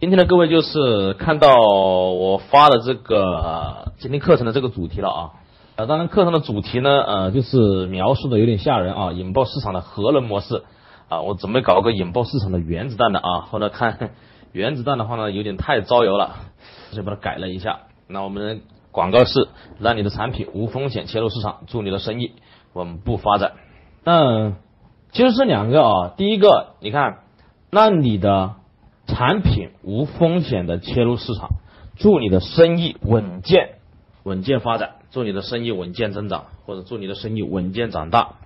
今天的，各位就是看到我发的这个今天课程的这个主题了啊。呃，当然课程的主题呢，呃，就是描述的有点吓人啊，引爆市场的核能模式啊。我准备搞个引爆市场的原子弹的啊。后来看 原子弹的话呢，有点太招摇了，就把它改了一下。那我们广告是让你的产品无风险切入市场，祝你的生意稳步发展。那其实是两个啊，第一个你看，让你的产品无风险的切入市场，祝你的生意稳健稳健发展，祝你的生意稳健增长，或者祝你的生意稳健长大。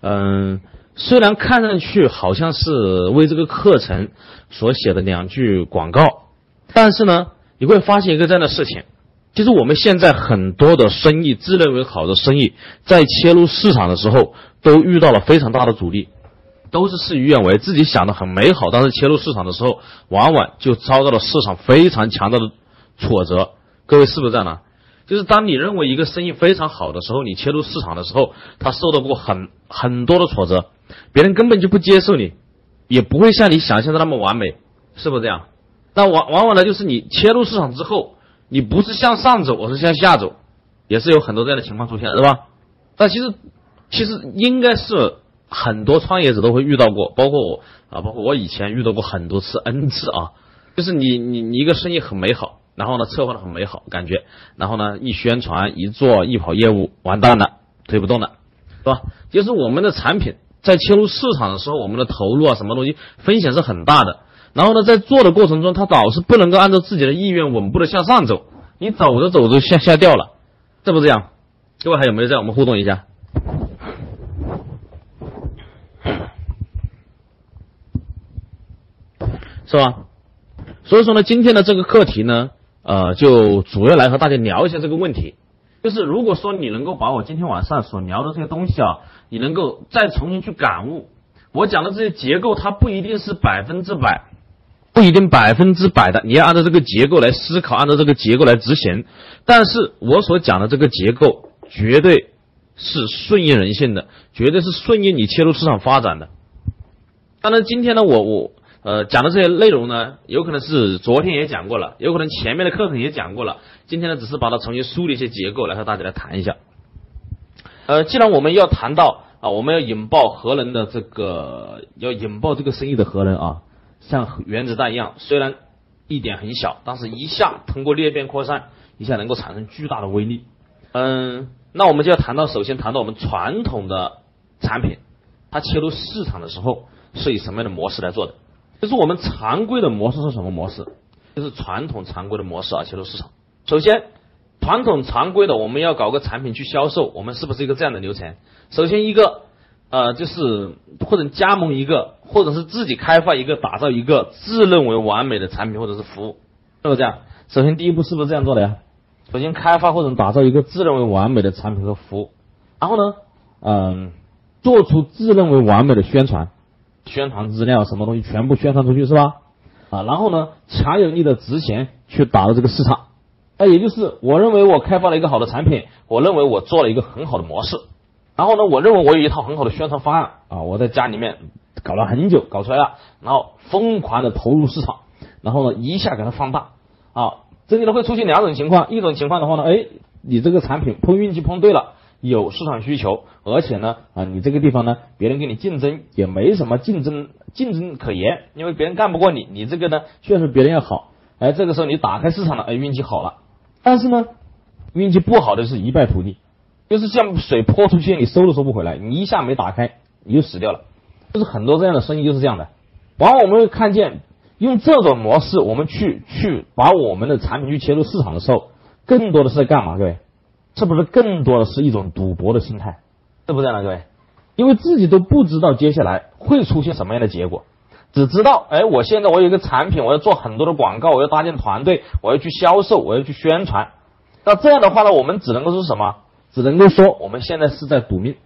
嗯，虽然看上去好像是为这个课程所写的两句广告，但是呢，你会发现一个这样的事情，其实我们现在很多的生意，自认为好的生意，在切入市场的时候，都遇到了非常大的阻力。都是事与愿违，自己想的很美好，但是切入市场的时候，往往就遭到了市场非常强大的挫折。各位是不是这样的？就是当你认为一个生意非常好的时候，你切入市场的时候，他受到过很很多的挫折，别人根本就不接受你，也不会像你想象的那么完美，是不是这样？那往往往呢，就是你切入市场之后，你不是向上走，而是向下走，也是有很多这样的情况出现，是吧？但其实，其实应该是。很多创业者都会遇到过，包括我啊，包括我以前遇到过很多次 N 次啊，就是你你你一个生意很美好，然后呢策划的很美好，感觉，然后呢一宣传一做一跑业务完蛋了，推不动了，是吧？就是我们的产品在切入市场的时候，我们的投入啊什么东西风险是很大的，然后呢在做的过程中，它老是不能够按照自己的意愿稳步的向上走，你走着走着向下掉了，这不是这样？各位还有没有在？我们互动一下。是吧？所以说呢，今天的这个课题呢，呃，就主要来和大家聊一下这个问题。就是如果说你能够把我今天晚上所聊的这些东西啊，你能够再重新去感悟，我讲的这些结构，它不一定是百分之百，不一定百分之百的，你要按照这个结构来思考，按照这个结构来执行。但是我所讲的这个结构，绝对是顺应人性的，绝对是顺应你切入市场发展的。当然，今天呢，我我。呃，讲的这些内容呢，有可能是昨天也讲过了，有可能前面的课程也讲过了。今天呢，只是把它重新梳理一些结构来和大家来谈一下。呃，既然我们要谈到啊，我们要引爆核能的这个，要引爆这个生意的核能啊，像原子弹一样，虽然一点很小，但是一下通过裂变扩散，一下能够产生巨大的威力。嗯，那我们就要谈到，首先谈到我们传统的产品，它切入市场的时候是以什么样的模式来做的？就是我们常规的模式是什么模式？就是传统常规的模式啊，切入市场。首先，传统常规的我们要搞个产品去销售，我们是不是一个这样的流程？首先一个，呃，就是或者加盟一个，或者是自己开发一个，打造一个自认为完美的产品或者是服务，是不是这样？首先第一步是不是这样做的呀？首先开发或者打造一个自认为完美的产品和服务，然后呢，嗯，做出自认为完美的宣传。宣传资料什么东西全部宣传出去是吧？啊，然后呢，强有力的执行去打造这个市场。那也就是我认为我开发了一个好的产品，我认为我做了一个很好的模式，然后呢，我认为我有一套很好的宣传方案啊，我在家里面搞了很久，搞出来了，然后疯狂的投入市场，然后呢，一下给它放大啊，这里呢会出现两种情况，一种情况的话呢，哎，你这个产品碰运气碰对了。有市场需求，而且呢，啊，你这个地方呢，别人跟你竞争也没什么竞争竞争可言，因为别人干不过你，你这个呢确实别人要好，哎，这个时候你打开市场了，哎，运气好了，但是呢，运气不好的是一败涂地，就是像水泼出去，你收都收不回来，你一下没打开，你就死掉了，就是很多这样的生意就是这样的，往往我们会看见用这种模式，我们去去把我们的产品去切入市场的时候，更多的是在干嘛，各位？是不是更多的是一种赌博的心态？对不对呢，各位？因为自己都不知道接下来会出现什么样的结果，只知道，哎，我现在我有一个产品，我要做很多的广告，我要搭建团队，我要去销售，我要去宣传。那这样的话呢，我们只能够说什么？只能够说我们现在是在赌命，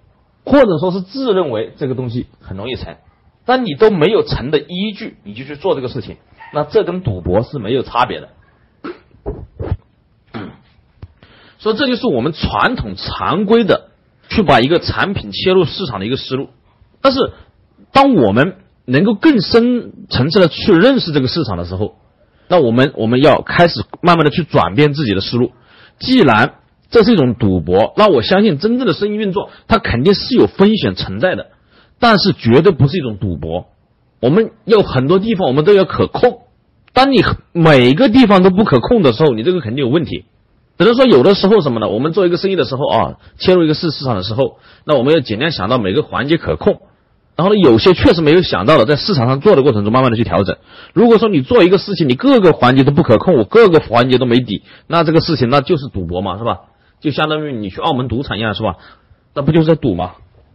或者说是自认为这个东西很容易成，但你都没有成的依据，你就去做这个事情，那这跟赌博是没有差别的。所以这就是我们传统常规的去把一个产品切入市场的一个思路。但是，当我们能够更深层次的去认识这个市场的时候，那我们我们要开始慢慢的去转变自己的思路。既然这是一种赌博，那我相信真正的生意运作，它肯定是有风险存在的，但是绝对不是一种赌博。我们有很多地方我们都要可控，当你每个地方都不可控的时候，你这个肯定有问题。只能说有的时候什么呢？我们做一个生意的时候啊，切入一个市市场的时候，那我们要尽量想到每个环节可控。然后呢，有些确实没有想到的，在市场上做的过程中，慢慢的去调整。如果说你做一个事情，你各个环节都不可控，我各个环节都没底，那这个事情那就是赌博嘛，是吧？就相当于你去澳门赌场一样，是吧？那不就是在赌吗？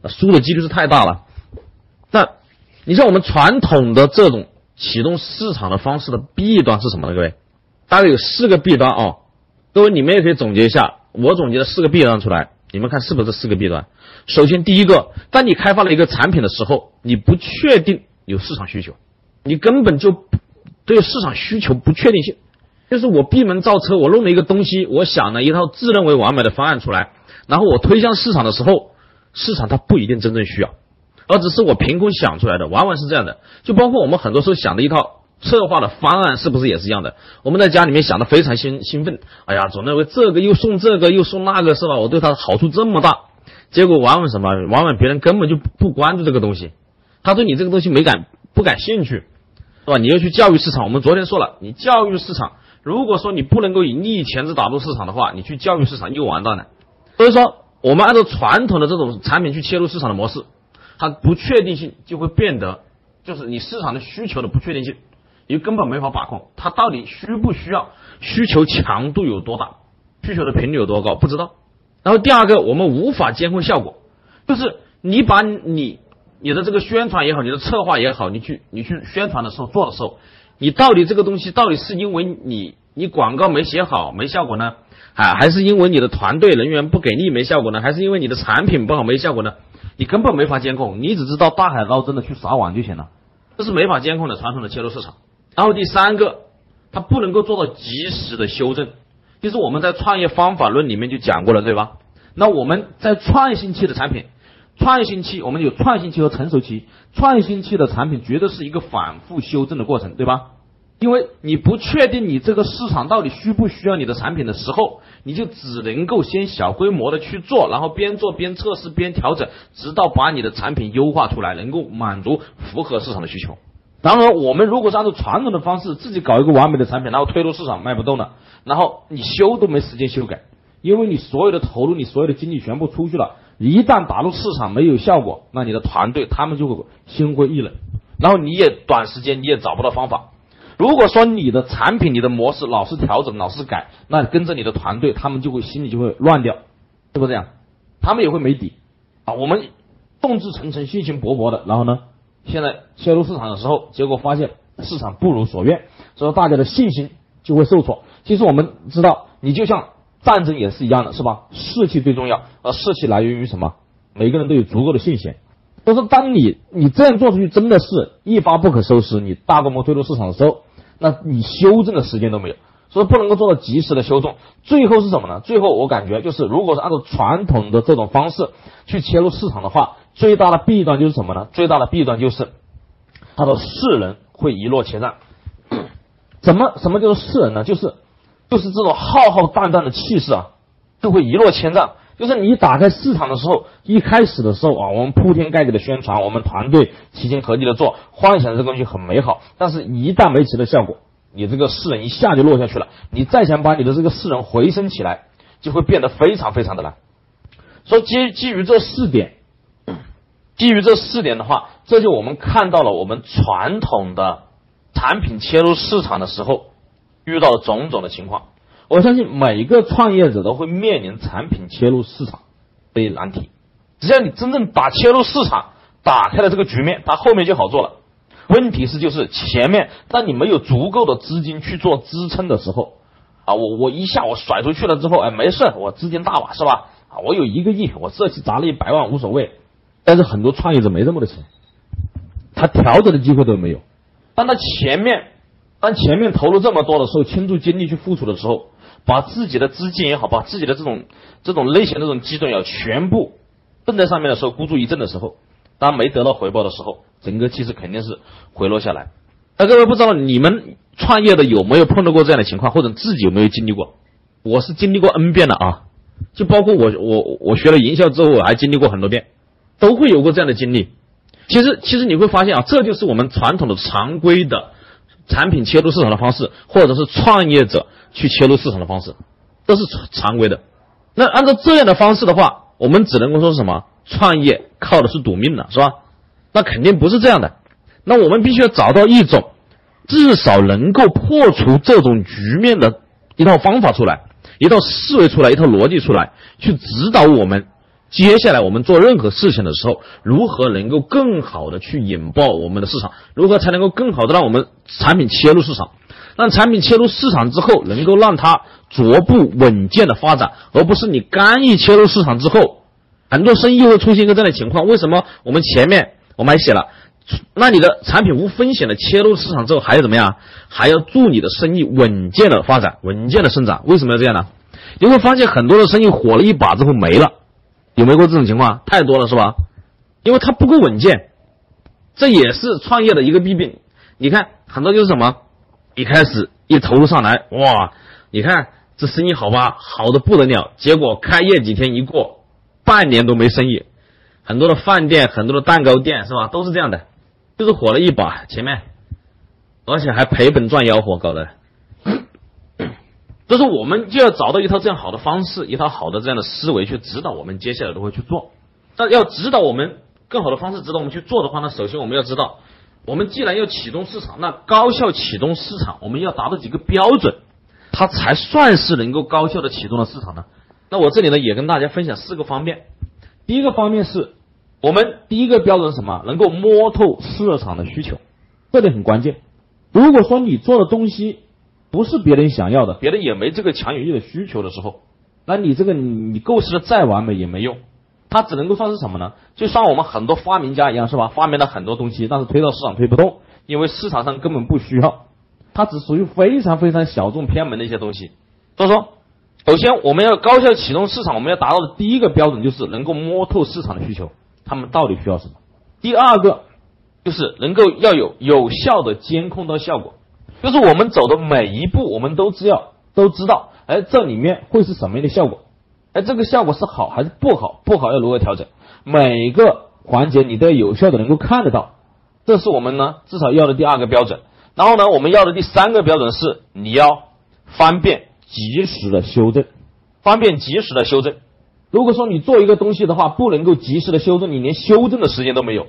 输的几率是太大了。那你像我们传统的这种启动市场的方式的弊端是什么呢？各位，大概有四个弊端啊。各位你们也可以总结一下，我总结了四个弊端出来，你们看是不是四个弊端？首先，第一个，当你开发了一个产品的时候，你不确定有市场需求，你根本就对市场需求不确定性。就是我闭门造车，我弄了一个东西，我想了一套自认为完美的方案出来，然后我推向市场的时候，市场它不一定真正需要，而只是我凭空想出来的，往往是这样的。就包括我们很多时候想的一套策划的方案，是不是也是一样的？我们在家里面想的非常兴兴奋，哎呀，总认为这个又送这个又送那个，是吧？我对它的好处这么大，结果往往什么？往往别人根本就不关注这个东西，他对你这个东西没感不感兴趣，是吧？你要去教育市场，我们昨天说了，你教育市场。如果说你不能够以利益钳制打入市场的话，你去教育市场又完蛋了。所以说，我们按照传统的这种产品去切入市场的模式，它不确定性就会变得，就是你市场的需求的不确定性，你根本没法把控。它到底需不需要？需求强度有多大？需求的频率有多高？不知道。然后第二个，我们无法监控效果，就是你把你你的这个宣传也好，你的策划也好，你去你去宣传的时候做的时候。你到底这个东西到底是因为你你广告没写好没效果呢，啊，还是因为你的团队人员不给力没效果呢，还是因为你的产品不好没效果呢？你根本没法监控，你只知道大海捞针的去撒网就行了，这是没法监控的传统的切入市场。然后第三个，它不能够做到及时的修正，就是我们在创业方法论里面就讲过了，对吧？那我们在创新期的产品。创新期，我们有创新期和成熟期。创新期的产品绝对是一个反复修正的过程，对吧？因为你不确定你这个市场到底需不需要你的产品的时候，你就只能够先小规模的去做，然后边做边测试边调整，直到把你的产品优化出来，能够满足符合市场的需求。然而，我们如果是按照传统的方式自己搞一个完美的产品，然后推入市场卖不动了，然后你修都没时间修改，因为你所有的投入，你所有的精力全部出去了。一旦打入市场没有效果，那你的团队他们就会心灰意冷，然后你也短时间你也找不到方法。如果说你的产品、你的模式老是调整、老是改，那跟着你的团队，他们就会心里就会乱掉，是不是这样？他们也会没底啊。我们众志成城、信心勃勃的，然后呢，现在切入市场的时候，结果发现市场不如所愿，所以大家的信心就会受挫。其实我们知道，你就像。战争也是一样的，是吧？士气最重要，而士气来源于什么？每个人都有足够的信心。就是当你你这样做出去，真的是一发不可收拾，你大规模推入市场的时候，那你修正的时间都没有，所以不能够做到及时的修正。最后是什么呢？最后我感觉就是，如果是按照传统的这种方式去切入市场的话，最大的弊端就是什么呢？最大的弊端就是，他的势能会一落千丈。怎么什么叫做势能呢？就是。就是这种浩浩荡荡的气势啊，就会一落千丈。就是你打开市场的时候，一开始的时候啊，我们铺天盖地的宣传，我们团队齐心合力的做，幻想这个东西很美好。但是，一旦没起到效果，你这个势能一下就落下去了。你再想把你的这个势能回升起来，就会变得非常非常的难。所以，基基于这四点，基于这四点的话，这就我们看到了我们传统的产品切入市场的时候。遇到的种种的情况，我相信每一个创业者都会面临产品切入市场这一难题。只要你真正把切入市场打开了这个局面，它后面就好做了。问题是就是前面，当你没有足够的资金去做支撑的时候，啊，我我一下我甩出去了之后，哎，没事，我资金大把是吧？啊，我有一个亿，我这期砸了一百万无所谓。但是很多创业者没这么多钱，他调整的机会都没有。当他前面。当前面投入这么多的时候，倾注精力去付出的时候，把自己的资金也好，把自己的这种这种类型的这种基准要全部蹬在上面的时候，孤注一掷的时候，当没得到回报的时候，整个气势肯定是回落下来。那各位不知道你们创业的有没有碰到过这样的情况，或者自己有没有经历过？我是经历过 N 遍的啊，就包括我我我学了营销之后，我还经历过很多遍，都会有过这样的经历。其实其实你会发现啊，这就是我们传统的常规的产品切入市场的方式，或者是创业者去切入市场的方式，都是常规的。那按照这样的方式的话，我们只能够说什么？创业靠的是赌命了，是吧？那肯定不是这样的。那我们必须要找到一种至少能够破除这种局面的一套方法出来，一套思维出来，一套逻辑出来，去指导我们接下来我们做任何事情的时候，如何能够更好的去引爆我们的市场，如何才能够更好的让我们产品切入市场，让产品切入市场之后，能够让它逐步稳健的发展，而不是你刚一切入市场之后，很多生意会出现一个这样的情况。为什么我们前面我们还写了？那你的产品无风险的切入市场之后，还要怎么样？还要助你的生意稳健的发展、稳健的生长。为什么要这样呢？你会发现很多的生意火了一把之后没了，有没有过这种情况？太多了是吧？因为它不够稳健，这也是创业的一个弊病。你看很多就是什么，一开始一投入上来，哇，你看这生意好吧，好的不得了。结果开业几天一过，半年都没生意。很多的饭店、很多的蛋糕店是吧，都是这样的。就是火了一把，前面，而且还赔本赚吆喝搞的，就是我们就要找到一套这样好的方式，一套好的这样的思维去指导我们接下来如何去做。但要指导我们更好的方式指导我们去做的话呢，首先我们要知道，我们既然要启动市场，那高效启动市场，我们要达到几个标准，它才算是能够高效的启动了市场呢？那我这里呢也跟大家分享四个方面，第一个方面是。我们第一个标准是什么？能够摸透市场的需求，这点很关键。如果说你做的东西不是别人想要的，别人也没这个强有力的需求的时候，那你这个你构思的再完美也没用。它只能够算是什么呢？就像我们很多发明家一样，是吧？发明了很多东西，但是推到市场推不动，因为市场上根本不需要。它只属于非常非常小众偏门的一些东西。所以说，首先我们要高效启动市场，我们要达到的第一个标准就是能够摸透市场的需求。他们到底需要什么？第二个就是能够要有有效的监控到效果，就是我们走的每一步，我们都知道都知道，哎，这里面会是什么样的效果？哎，这个效果是好还是不好？不好要如何调整？每个环节你都要有效的能够看得到，这是我们呢至少要的第二个标准。然后呢，我们要的第三个标准是你要方便及时的修正，方便及时的修正。如果说你做一个东西的话，不能够及时的修正，你连修正的时间都没有。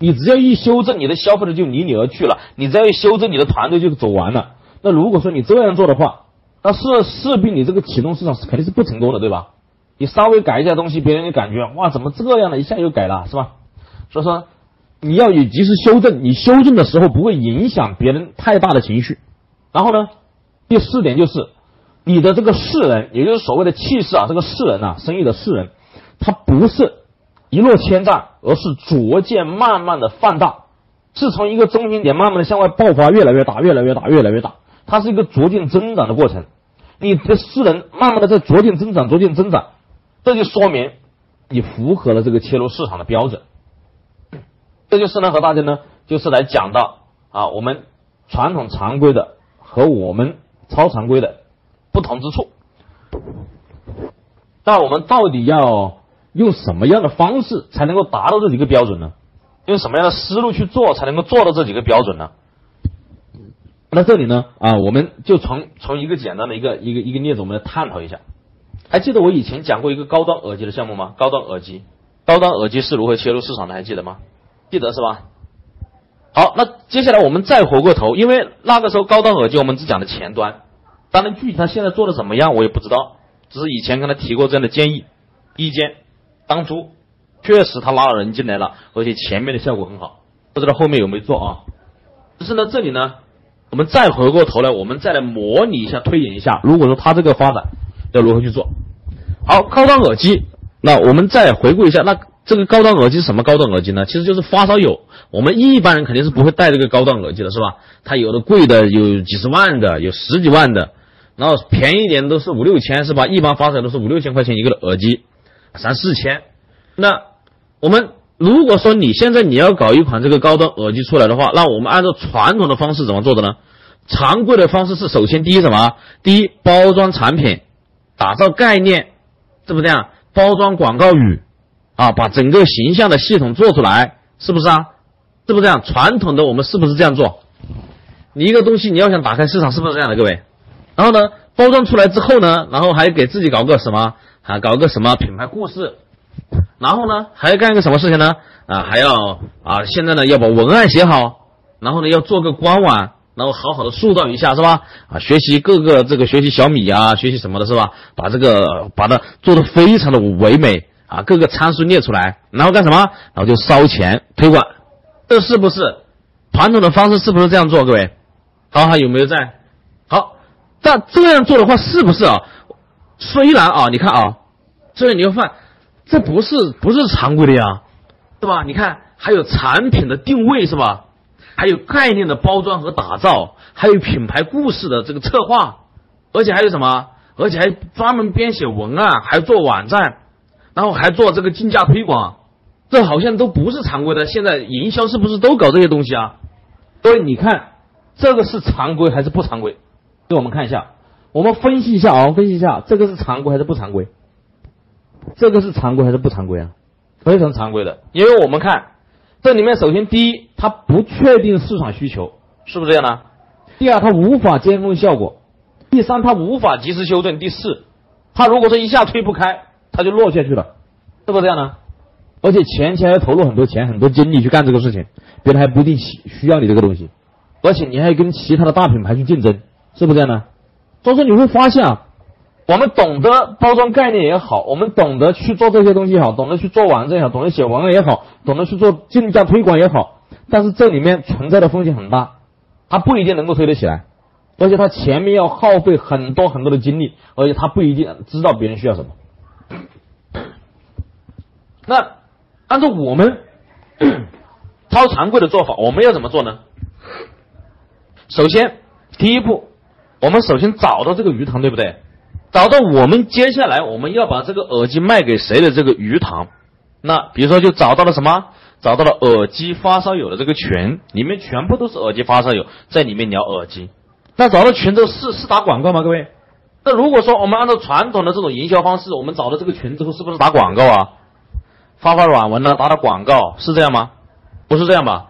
你只要一修正，你的消费者就离你而去了；你只要一修正，你的团队就走完了。那如果说你这样做的话，那势势必你这个启动市场是肯定是不成功的，对吧？你稍微改一下东西，别人就感觉哇，怎么这样了，一下又改了，是吧？所以说你要有及时修正，你修正的时候不会影响别人太大的情绪。然后呢，第四点就是。你的这个世人，也就是所谓的气势啊，这个世人啊，生意的世人，他不是一落千丈，而是逐渐慢慢的放大，是从一个中心点慢慢的向外爆发，越来越大，越来越大，越来越大，它是一个逐渐增长的过程。你的世人慢慢的在逐渐增长，逐渐增长，这就说明你符合了这个切入市场的标准。这就是呢，和大家呢，就是来讲到啊，我们传统常规的和我们超常规的。不同之处，那我们到底要用什么样的方式才能够达到这几个标准呢？用什么样的思路去做才能够做到这几个标准呢？那这里呢啊，我们就从从一个简单的一个一个一个例子，我们来探讨一下。还记得我以前讲过一个高端耳机的项目吗？高端耳机，高端耳机是如何切入市场的？还记得吗？记得是吧？好，那接下来我们再回过头，因为那个时候高端耳机我们只讲的前端。当然，具体他现在做的怎么样，我也不知道。只是以前跟他提过这样的建议、意见。当初确实他拉了人进来了，而且前面的效果很好，不知道后面有没有做啊？只是呢，这里呢，我们再回过头来，我们再来模拟一下、推演一下，如果说他这个发展要如何去做？好，高端耳机，那我们再回顾一下，那这个高端耳机是什么高端耳机呢？其实就是发烧友。我们一般人肯定是不会戴这个高端耳机的，是吧？它有的贵的有几十万的，有十几万的。然后便宜一点都是五六千，是吧？一般发烧都是五六千块钱一个的耳机，三四千。那我们如果说你现在你要搞一款这个高端耳机出来的话，那我们按照传统的方式怎么做的呢？常规的方式是首先第一什么？第一包装产品，打造概念，是不是这样？包装广告语，啊，把整个形象的系统做出来，是不是啊？是不是这样？传统的我们是不是这样做？你一个东西你要想打开市场，是不是这样的，各位？然后呢，包装出来之后呢，然后还给自己搞个什么？啊，搞个什么品牌故事？然后呢，还要干一个什么事情呢？啊，还要啊，现在呢要把文案写好，然后呢要做个官网，然后好好的塑造一下，是吧？啊，学习各个这个学习小米啊，学习什么的，是吧？把这个把它做的非常的唯美啊，各个参数列出来，然后干什么？然后就烧钱推广，这是不是传统的方式？是不是这样做？各位，好，还有没有在？好，但这样做的话，是不是啊？虽然啊，你看啊，这里你要发这不是不是常规的呀。是吧？你看，还有产品的定位是吧？还有概念的包装和打造，还有品牌故事的这个策划，而且还有什么？而且还专门编写文案，还做网站，然后还做这个竞价推广，这好像都不是常规的。现在营销是不是都搞这些东西啊？所以，你看这个是常规还是不常规？给我们看一下，我们分析一下啊，分析一下这个是常规还是不常规？这个是常规还是不常规啊？非常常规的，因为我们看这里面，首先第一，它不确定市场需求，是不是这样呢？第二，它无法监控效果；第三，它无法及时修正；第四，它如果说一下推不开，它就落下去了，是不是这样呢？而且前期还要投入很多钱、很多精力去干这个事情，别人还不一定需需要你这个东西，而且你还要跟其他的大品牌去竞争，是不是这样呢？所以说你会发现啊。我们懂得包装概念也好，我们懂得去做这些东西也好，懂得去做网站也好，懂得写文案也好，懂得去做竞价推广也好，但是这里面存在的风险很大，它不一定能够推得起来，而且它前面要耗费很多很多的精力，而且它不一定知道别人需要什么。那按照我们 超常规的做法，我们要怎么做呢？首先，第一步，我们首先找到这个鱼塘，对不对？找到我们接下来我们要把这个耳机卖给谁的这个鱼塘，那比如说就找到了什么？找到了耳机发烧友的这个群，里面全部都是耳机发烧友在里面聊耳机。那找到群之后是是打广告吗？各位？那如果说我们按照传统的这种营销方式，我们找到这个群之后是不是打广告啊？发发软文呢？打打广告是这样吗？不是这样吧？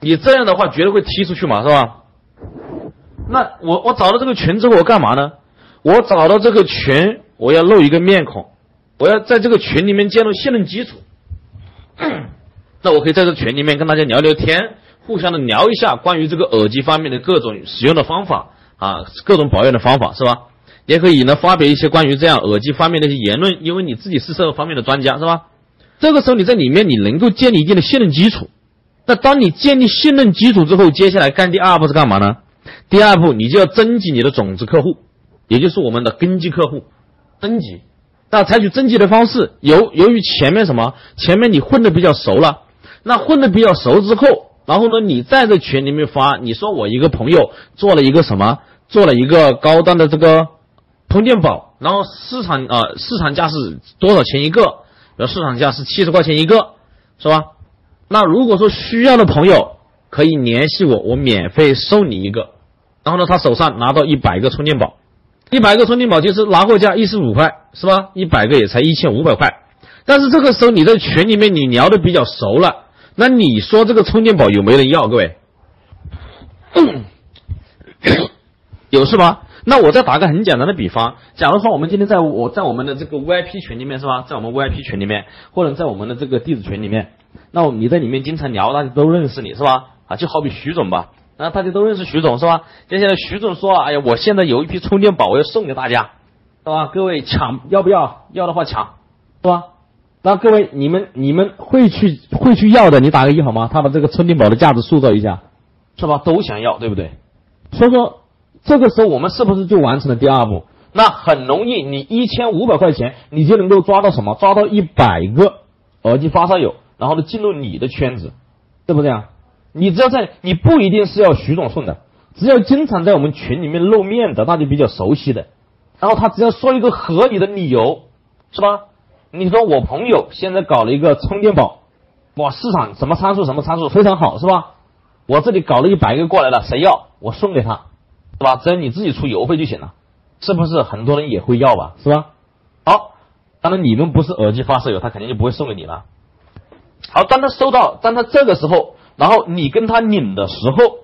你这样的话绝对会踢出去嘛，是吧？那我我找到这个群之后我干嘛呢？我找到这个群，我要露一个面孔，我要在这个群里面建立信任基础。那我可以在这群里面跟大家聊聊天，互相的聊一下关于这个耳机方面的各种使用的方法啊，各种保养的方法是吧？也可以呢发表一些关于这样耳机方面的一些言论，因为你自己是这个方面的专家是吧？这个时候你在里面你能够建立一定的信任基础。那当你建立信任基础之后，接下来干第二步是干嘛呢？第二步你就要征集你的种子客户。也就是我们的根基客户，征集，那采取征集的方式，由由于前面什么，前面你混的比较熟了，那混的比较熟之后，然后呢，你在这群里面发，你说我一个朋友做了一个什么，做了一个高端的这个充电宝，然后市场啊市场价是多少钱一个？呃，市场价是七十块钱一个，是吧？那如果说需要的朋友可以联系我，我免费送你一个，然后呢，他手上拿到一百个充电宝。一百个充电宝就是拿货价一十五块，是吧？一百个也才一千五百块。但是这个时候你在群里面你聊的比较熟了，那你说这个充电宝有没有人要？各位，有是吧？那我再打个很简单的比方，假如说我们今天在我在我们的这个 VIP 群里面是吧？在我们 VIP 群里面，或者在我们的这个弟子群里面，那你在里面经常聊，大家都认识你是吧？啊，就好比徐总吧。那大家都认识徐总是吧？接下来徐总说：“哎呀，我现在有一批充电宝，我要送给大家，是吧？各位抢要不要？要的话抢，是吧？那各位你们你们会去会去要的，你打个一好吗？他把这个充电宝的价值塑造一下，是吧？都想要，对不对？所以说这个时候我们是不是就完成了第二步？那很容易，你一千五百块钱，你就能够抓到什么？抓到一百个耳机发烧友，然后呢进入你的圈子，对不对啊？你只要在，你不一定是要徐总送的，只要经常在我们群里面露面的，大家比较熟悉的，然后他只要说一个合理的理由，是吧？你说我朋友现在搞了一个充电宝，哇，市场什么参数什么参数非常好，是吧？我这里搞了一百个过来了，谁要我送给他，是吧？只要你自己出邮费就行了，是不是？很多人也会要吧，是吧？好，当然你们不是耳机发烧友，他肯定就不会送给你了。好，当他收到，当他这个时候，然后你跟他领的时候，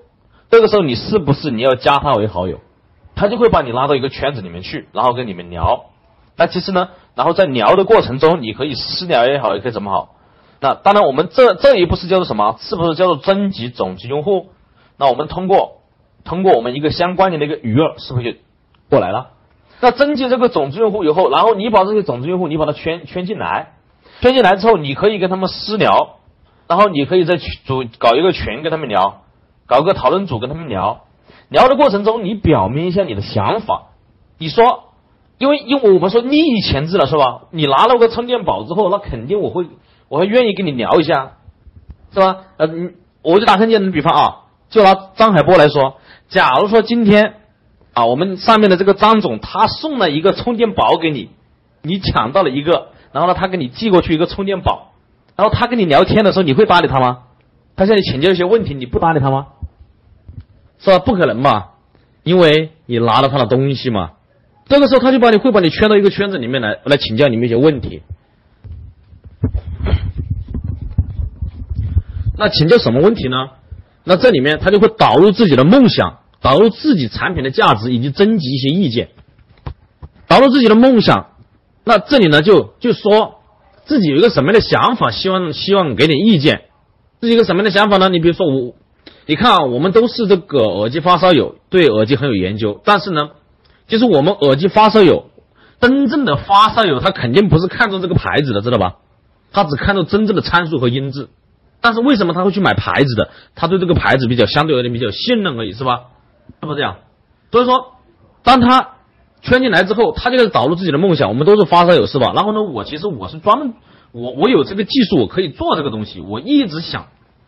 这个时候你是不是你要加他为好友？他就会把你拉到一个圈子里面去，然后跟你们聊。那其实呢，然后在聊的过程中，你可以私聊也好，也可以怎么好。那当然，我们这这一步是叫做什么？是不是叫做征集种子用户？那我们通过通过我们一个相关联的一个鱼饵，是不是就过来了？那征集这个种子用户以后，然后你把这些种子用户，你把它圈圈进来，圈进来之后，你可以跟他们私聊，然后你可以在组搞一个群跟他们聊，搞个讨论组跟他们聊。聊的过程中，你表明一下你的想法。你说，因为因为我们说利益前置了，是吧？你拿了个充电宝之后，那肯定我会我会愿意跟你聊一下，是吧？呃，我就打个简单的比方啊，就拿张海波来说，假如说今天啊，我们上面的这个张总他送了一个充电宝给你，你抢到了一个，然后呢，他给你寄过去一个充电宝，然后他跟你聊天的时候，你会搭理他吗？他向你请教一些问题，你不搭理他吗？是吧？不可能嘛，因为你拿了他的东西嘛。这个时候他就把你会把你圈到一个圈子里面来，来请教你们一些问题。那请教什么问题呢？那这里面他就会导入自己的梦想，导入自己产品的价值，以及征集一些意见。导入自己的梦想，那这里呢就就说自己有一个什么样的想法，希望希望给点意见。自己一个什么样的想法呢？你比如说我。你看啊，我们都是这个耳机发烧友，对耳机很有研究。但是呢，就是我们耳机发烧友，真正的发烧友，他肯定不是看中这个牌子的，知道吧？他只看中真正的参数和音质。但是为什么他会去买牌子的？他对这个牌子比较相对而言比较信任而已，是吧？是不是这样？所以说，当他圈进来之后，他就开始导入自己的梦想。我们都是发烧友，是吧？然后呢，我其实我是专门，我我有这个技术，我可以做这个东西。我一直想。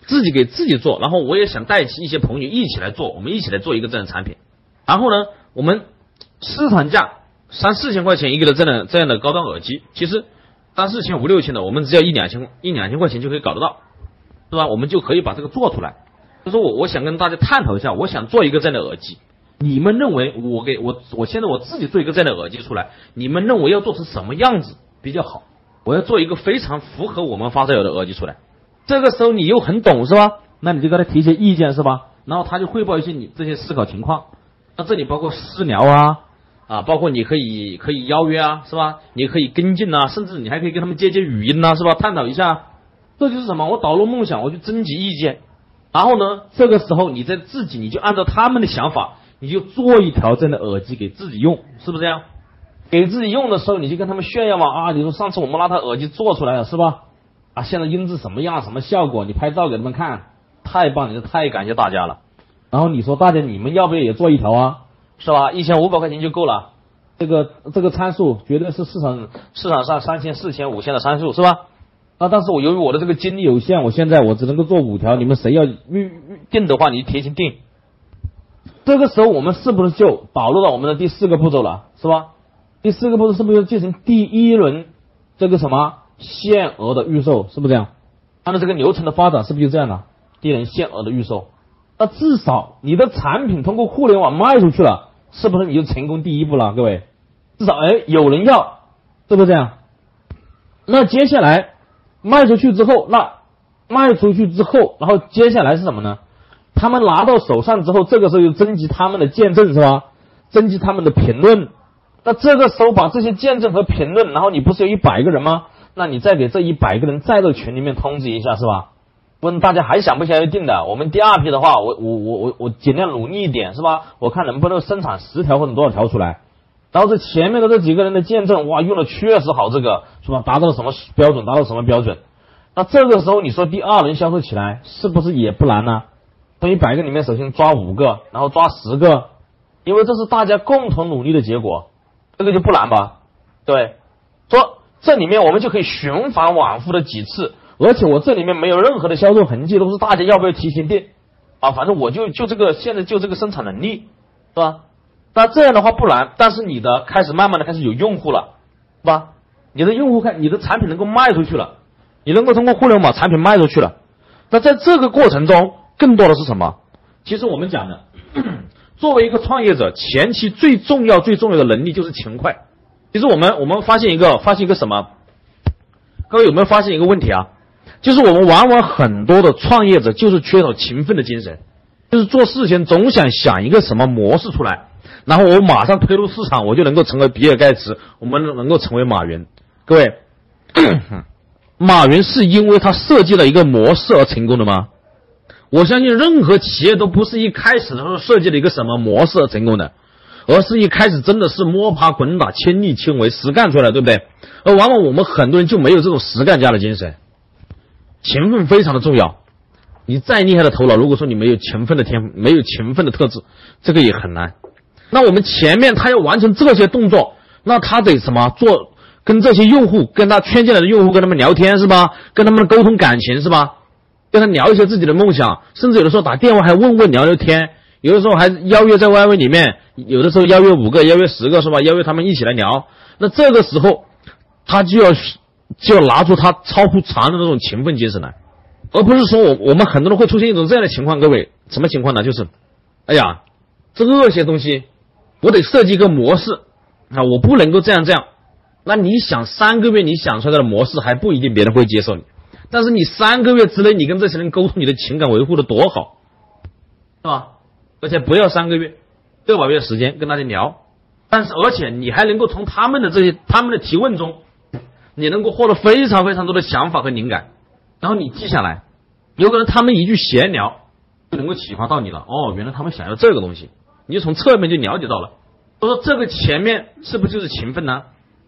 自己给自己做，然后我也想带起一些朋友一起来做，我们一起来做一个这样的产品。然后呢，我们市场价三四千块钱一个的这样这样的高端耳机，其实三四千五六千的，我们只要一两千一两千块钱就可以搞得到，是吧？我们就可以把这个做出来。就说我我想跟大家探讨一下，我想做一个这样的耳机，你们认为我给我我现在我自己做一个这样的耳机出来，你们认为要做成什么样子比较好？我要做一个非常符合我们发烧友的耳机出来。这个时候你又很懂是吧？那你就给他提一些意见是吧？然后他就汇报一些你这些思考情况。那这里包括私聊啊，啊，包括你可以可以邀约啊，是吧？你可以跟进呐，甚至你还可以跟他们接接语音呐，是吧？探讨一下，这就是什么？我导入梦想，我去征集意见。然后呢，这个时候你在自己，你就按照他们的想法，你就做一条这样的耳机给自己用，是不是这样？给自己用的时候，你就跟他们炫耀嘛啊！你说上次我们拿他耳机做出来了，是吧？啊，现在音质什么样？什么效果？你拍照给他们看，太棒！你这太感谢大家了。然后你说大家你们要不要也做一条啊？是吧？一千五百块钱就够了。这个这个参数绝对是市场市场上三千、四千、五千的参数，是吧？啊，但是我由于我的这个精力有限，我现在我只能够做五条。你们谁要预预定的话，你提前定。这个时候我们是不是就导入到我们的第四个步骤了？是吧？第四个步骤是不是进行第一轮这个什么？限额的预售是不是这样？按照这个流程的发展，是不是就这样的？第一轮限额的预售，那至少你的产品通过互联网卖出去了，是不是你就成功第一步了？各位，至少哎有人要，是不是这样？那接下来卖出去之后，那卖出去之后，然后接下来是什么呢？他们拿到手上之后，这个时候又征集他们的见证是吧？征集他们的评论。那这个时候把这些见证和评论，然后你不是有一百个人吗？那你再给这一百个人再到群里面通知一下，是吧？问大家还想不想要定的？我们第二批的话，我我我我我尽量努力一点，是吧？我看能不能生产十条或者多少条出来。然后这前面的这几个人的见证，哇，用的确实好，这个是吧？达到了什么标准？达到什么标准？那这个时候你说第二轮销售起来是不是也不难呢？从一百个里面首先抓五个，然后抓十个，因为这是大家共同努力的结果，这个就不难吧？对，说。这里面我们就可以循环往复的几次，而且我这里面没有任何的销售痕迹，都是大家要不要提前订啊？反正我就就这个现在就这个生产能力，是吧？那这样的话不难，但是你的开始慢慢的开始有用户了，是吧？你的用户看你的产品能够卖出去了，你能够通过互联网产品卖出去了，那在这个过程中更多的是什么？其实我们讲的 作为一个创业者，前期最重要、最重要的能力就是勤快。其实我们我们发现一个发现一个什么？各位有没有发现一个问题啊？就是我们往往很多的创业者就是缺少勤奋的精神，就是做事情总想想一个什么模式出来，然后我马上推入市场，我就能够成为比尔盖茨，我们能够成为马云。各位，马云是因为他设计了一个模式而成功的吗？我相信任何企业都不是一开始的时候设计了一个什么模式而成功的，而是一开始真的是摸爬滚打、亲力亲为、实干出来，对不对？而往往我们很多人就没有这种实干家的精神。勤奋非常的重要，你再厉害的头脑，如果说你没有勤奋的天赋，没有勤奋的特质，这个也很难。那我们前面他要完成这些动作，那他得什么做？跟这些用户，跟他圈进来的用户，跟他们聊天是吧？跟他们沟通感情是吧？跟他聊一些自己的梦想，甚至有的时候打电话还问问聊聊天，有的时候还邀约在 YY 里面，有的时候邀约五个，邀约十个是吧？邀约他们一起来聊。那这个时候，他就要。就要拿出他超乎常人的那种勤奋精神来，而不是说我我们很多人会出现一种这样的情况，各位什么情况呢？就是，哎呀，这些东西我得设计一个模式啊，我不能够这样这样。那你想三个月你想出来的模式还不一定别人会接受你，但是你三个月之内你跟这些人沟通，你的情感维护的多好，是吧？而且不要三个月，六个月时间跟大家聊，但是而且你还能够从他们的这些他们的提问中。你能够获得非常非常多的想法和灵感，然后你记下来，有可能他们一句闲聊就能够启发到你了。哦，原来他们想要这个东西，你就从侧面就了解到了。我说这个前面是不是就是勤奋呢？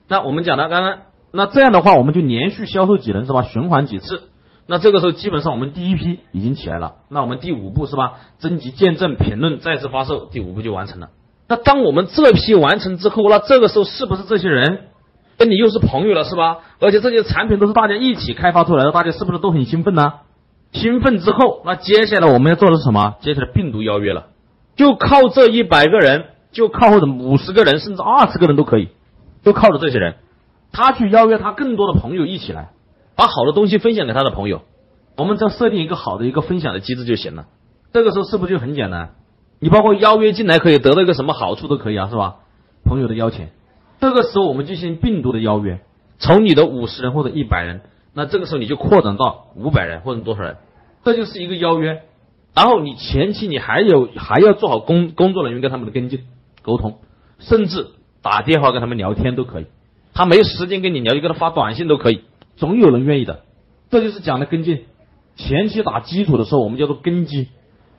那我们讲的刚刚，那这样的话我们就连续销售几轮是吧？循环几次，那这个时候基本上我们第一批已经起来了。那我们第五步是吧？征集见证、评论、再次发售，第五步就完成了。那当我们这批完成之后，那这个时候是不是这些人？跟你又是朋友了是吧？而且这些产品都是大家一起开发出来的，大家是不是都很兴奋呢？兴奋之后，那接下来我们要做的是什么？接下来病毒邀约了，就靠这一百个人，就靠或者五十个人，甚至二十个人都可以，就靠着这些人，他去邀约他更多的朋友一起来，把好的东西分享给他的朋友。我们只要设定一个好的一个分享的机制就行了。这个时候是不是就很简单？你包括邀约进来可以得到一个什么好处都可以啊，是吧？朋友的邀请。这个时候我们进行病毒的邀约，从你的五十人或者一百人，那这个时候你就扩展到五百人或者多少人，这就是一个邀约。然后你前期你还有还要做好工工作人员跟他们的跟进沟通，甚至打电话跟他们聊天都可以。他没时间跟你聊，就给他发短信都可以，总有人愿意的。这就是讲的跟进。前期打基础的时候，我们叫做根基，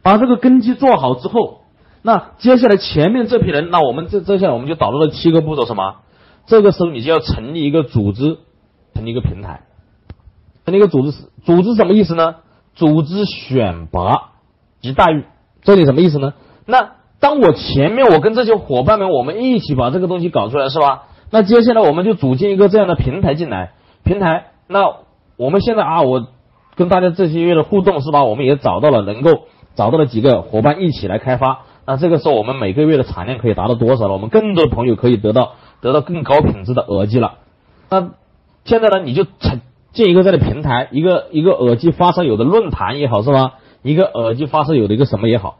把这个根基做好之后。那接下来前面这批人，那我们这这下我们就导入了七个步骤，什么？这个时候你就要成立一个组织，成立一个平台，成立一个组织组织什么意思呢？组织选拔及待遇，这里什么意思呢？那当我前面我跟这些伙伴们我们一起把这个东西搞出来是吧？那接下来我们就组建一个这样的平台进来，平台，那我们现在啊，我跟大家这些月的互动是吧？我们也找到了能够找到了几个伙伴一起来开发。那这个时候，我们每个月的产量可以达到多少了？我们更多的朋友可以得到得到更高品质的耳机了。那现在呢，你就成建一个这样的平台，一个一个耳机发烧友的论坛也好，是吧？一个耳机发烧友的一个什么也好。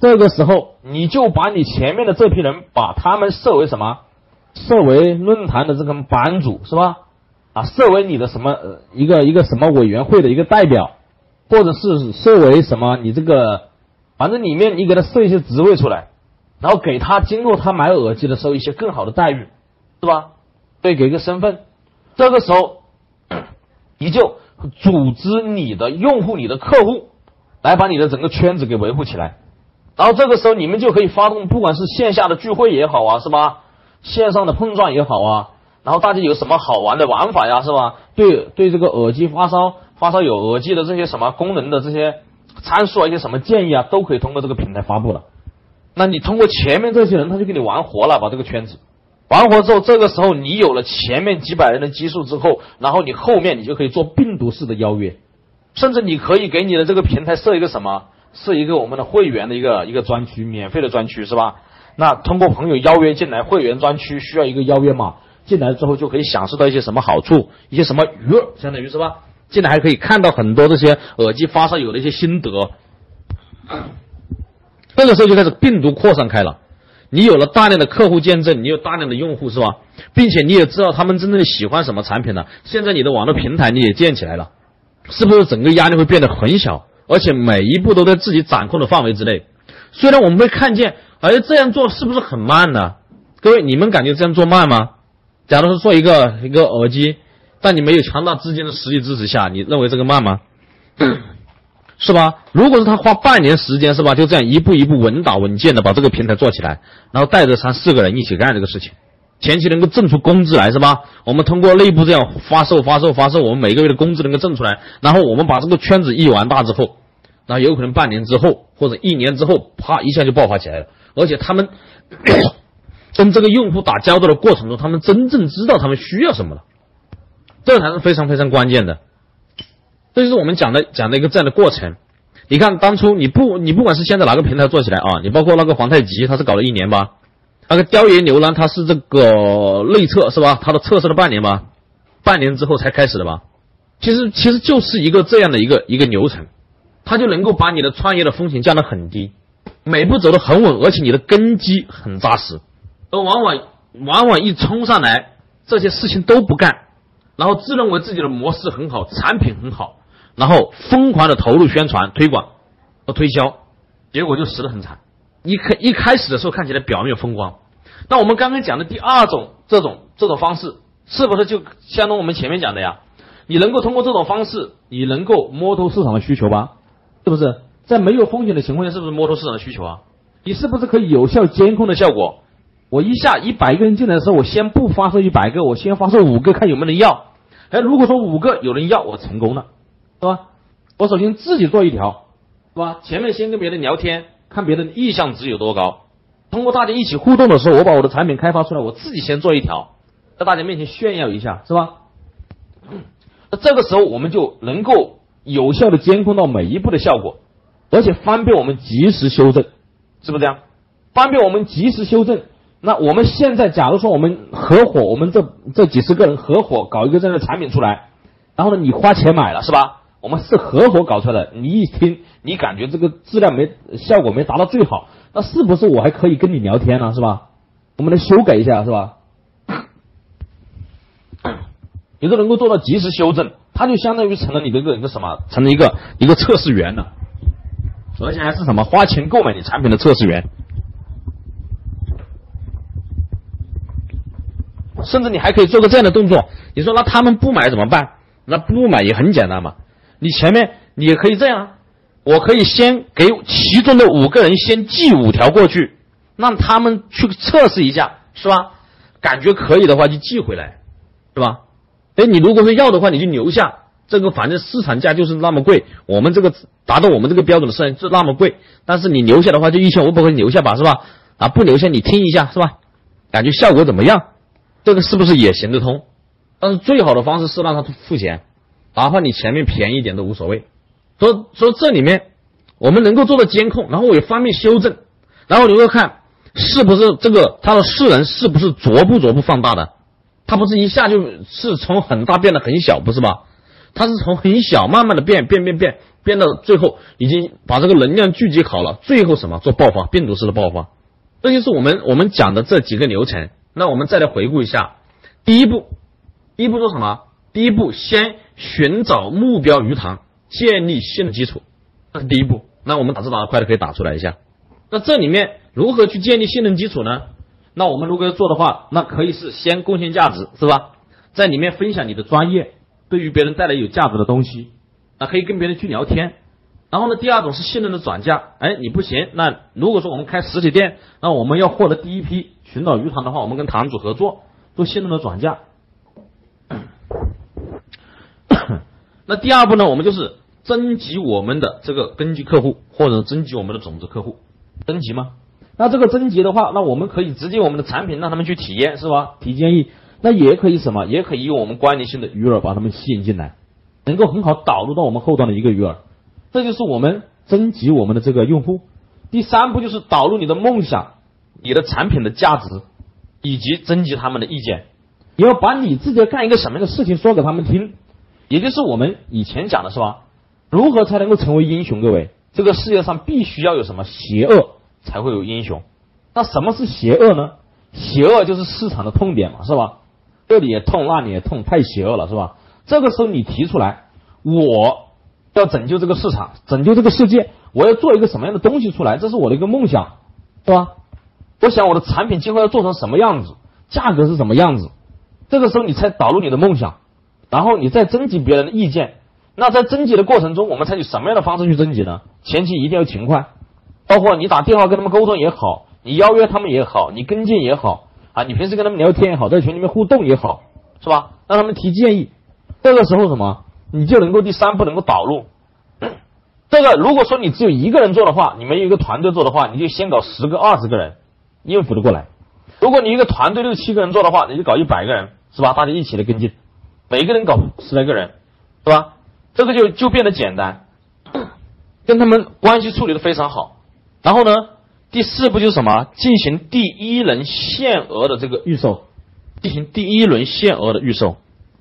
这个时候，你就把你前面的这批人，把他们设为什么？设为论坛的这个版主，是吧？啊，设为你的什么呃一个一个什么委员会的一个代表，或者是设为什么你这个。反正里面你给他设一些职位出来，然后给他今后他买耳机的时候一些更好的待遇，是吧？对，给个身份。这个时候，你就组织你的用户、你的客户，来把你的整个圈子给维护起来。然后这个时候，你们就可以发动，不管是线下的聚会也好啊，是吧？线上的碰撞也好啊。然后大家有什么好玩的玩法呀，是吧？对对，这个耳机发烧发烧友耳机的这些什么功能的这些。参数啊，一些什么建议啊，都可以通过这个平台发布了。那你通过前面这些人，他就给你玩活了，把这个圈子玩活之后，这个时候你有了前面几百人的基数之后，然后你后面你就可以做病毒式的邀约，甚至你可以给你的这个平台设一个什么，设一个我们的会员的一个一个专区，免费的专区是吧？那通过朋友邀约进来，会员专区需要一个邀约码，进来之后就可以享受到一些什么好处，一些什么鱼儿，相当于是吧？进来还可以看到很多这些耳机发烧友的一些心得，这个时候就开始病毒扩散开了。你有了大量的客户见证，你有大量的用户是吧？并且你也知道他们真正喜欢什么产品了。现在你的网络平台你也建起来了，是不是整个压力会变得很小？而且每一步都在自己掌控的范围之内。虽然我们会看见，哎，这样做是不是很慢呢？各位，你们感觉这样做慢吗？假如说做一个一个耳机，在你没有强大资金的实力支持下，你认为这个慢吗？是吧？如果是他花半年时间，是吧？就这样一步一步稳打稳健的把这个平台做起来，然后带着三四个人一起干这个事情，前期能够挣出工资来，是吧？我们通过内部这样发售、发售、发售，我们每个月的工资能够挣出来，然后我们把这个圈子一玩大之后，那有可能半年之后或者一年之后，啪一下就爆发起来了。而且他们 跟这个用户打交道的过程中，他们真正知道他们需要什么了，这才是非常非常关键的。这就是我们讲的讲的一个这样的过程。你看，当初你不你不管是现在哪个平台做起来啊，你包括那个皇太极，他是搞了一年吧？那个雕爷牛郎，他是这个内测是吧？他的测试了半年吧？半年之后才开始的吧？其实其实就是一个这样的一个一个流程，它就能够把你的创业的风险降得很低，每步走得很稳，而且你的根基很扎实。而往往往往一冲上来，这些事情都不干，然后自认为自己的模式很好，产品很好。然后疯狂的投入宣传、推广和推销，结果就死得很惨。一开一开始的时候看起来表面风光，那我们刚刚讲的第二种这种这种方式，是不是就相当于我们前面讲的呀？你能够通过这种方式，你能够摸透市场的需求吧？是不是？在没有风险的情况下，是不是摸透市场的需求啊？你是不是可以有效监控的效果？我一下一百个人进来的时候，我先不发售一百个，我先发售五个，看有没有人要。哎，如果说五个有人要，我成功了。是吧？我首先自己做一条，是吧？前面先跟别人聊天，看别人的意向值有多高。通过大家一起互动的时候，我把我的产品开发出来，我自己先做一条，在大家面前炫耀一下，是吧？那这个时候我们就能够有效的监控到每一步的效果，而且方便我们及时修正，是不是这样？方便我们及时修正。那我们现在假如说我们合伙，我们这这几十个人合伙搞一个这样的产品出来，然后呢，你花钱买了，是吧？我们是合伙搞出来的，你一听，你感觉这个质量没效果没达到最好，那是不是我还可以跟你聊天呢？是吧？我们来修改一下，是吧？你都能够做到及时修正，它就相当于成了你的一个一个什么？成了一个一个测试员了，而且还是什么？花钱购买你产品的测试员，甚至你还可以做个这样的动作。你说那他们不买怎么办？那不买也很简单嘛。你前面你也可以这样，我可以先给其中的五个人先寄五条过去，让他们去测试一下，是吧？感觉可以的话就寄回来，是吧？哎，你如果说要的话，你就留下。这个反正市场价就是那么贵，我们这个达到我们这个标准的市场就那么贵。但是你留下的话就一千五百块钱留下吧，是吧？啊，不留下你听一下，是吧？感觉效果怎么样？这个是不是也行得通？但是最好的方式是让他付钱。哪怕你前面便宜一点都无所谓，说说这里面我们能够做到监控，然后我也方便修正，然后你会看是不是这个它的势能是不是逐步逐步放大的，它不是一下就是从很大变得很小，不是吧？它是从很小慢慢的变变变变变到最后已经把这个能量聚集好了，最后什么做爆发，病毒式的爆发，这就是我们我们讲的这几个流程。那我们再来回顾一下，第一步，第一步做什么？第一步先。寻找目标鱼塘，建立信任基础，这是第一步。那我们打字打得快的可以打出来一下。那这里面如何去建立信任基础呢？那我们如果要做的话，那可以是先贡献价值，是吧？在里面分享你的专业，对于别人带来有价值的东西，那可以跟别人去聊天。然后呢，第二种是信任的转嫁。哎，你不行，那如果说我们开实体店，那我们要获得第一批寻找鱼塘的话，我们跟堂主合作做信任的转嫁。那第二步呢？我们就是征集我们的这个根据客户，或者征集我们的种子客户，征集吗？那这个征集的话，那我们可以直接我们的产品让他们去体验，是吧？提建议，那也可以什么？也可以用我们关联性的鱼饵把他们吸引进来，能够很好导入到我们后端的一个鱼饵。这就是我们征集我们的这个用户。第三步就是导入你的梦想、你的产品的价值，以及征集他们的意见。你要把你自己要干一个什么样的事情说给他们听。也就是我们以前讲的是吧？如何才能够成为英雄？各位，这个世界上必须要有什么邪恶才会有英雄。那什么是邪恶呢？邪恶就是市场的痛点嘛，是吧？这里也痛，那里也痛，太邪恶了，是吧？这个时候你提出来，我要拯救这个市场，拯救这个世界，我要做一个什么样的东西出来？这是我的一个梦想，是吧？我想我的产品今后要做成什么样子，价格是什么样子？这个时候你才导入你的梦想，然后你再征集别人的意见。那在征集的过程中，我们采取什么样的方式去征集呢？前期一定要勤快，包括你打电话跟他们沟通也好，你邀约他们也好，你跟进也好你平时跟他们聊天也好，在群里面互动也好，是吧？让他们提建议。这个时候什么，你就能够第三步能够导入。这个如果说你只有一个人做的话，你没有一个团队做的话，你就先搞十个、二十个人。应付得过来。如果你一个团队六七个人做的话，你就搞一百个人，是吧？大家一起来跟进，每个人搞十来个人，是吧？这个就就变得简单，跟他们关系处理的非常好。然后呢，第四步就是什么？进行第一轮限额的这个预售，进行第一轮限额的预售。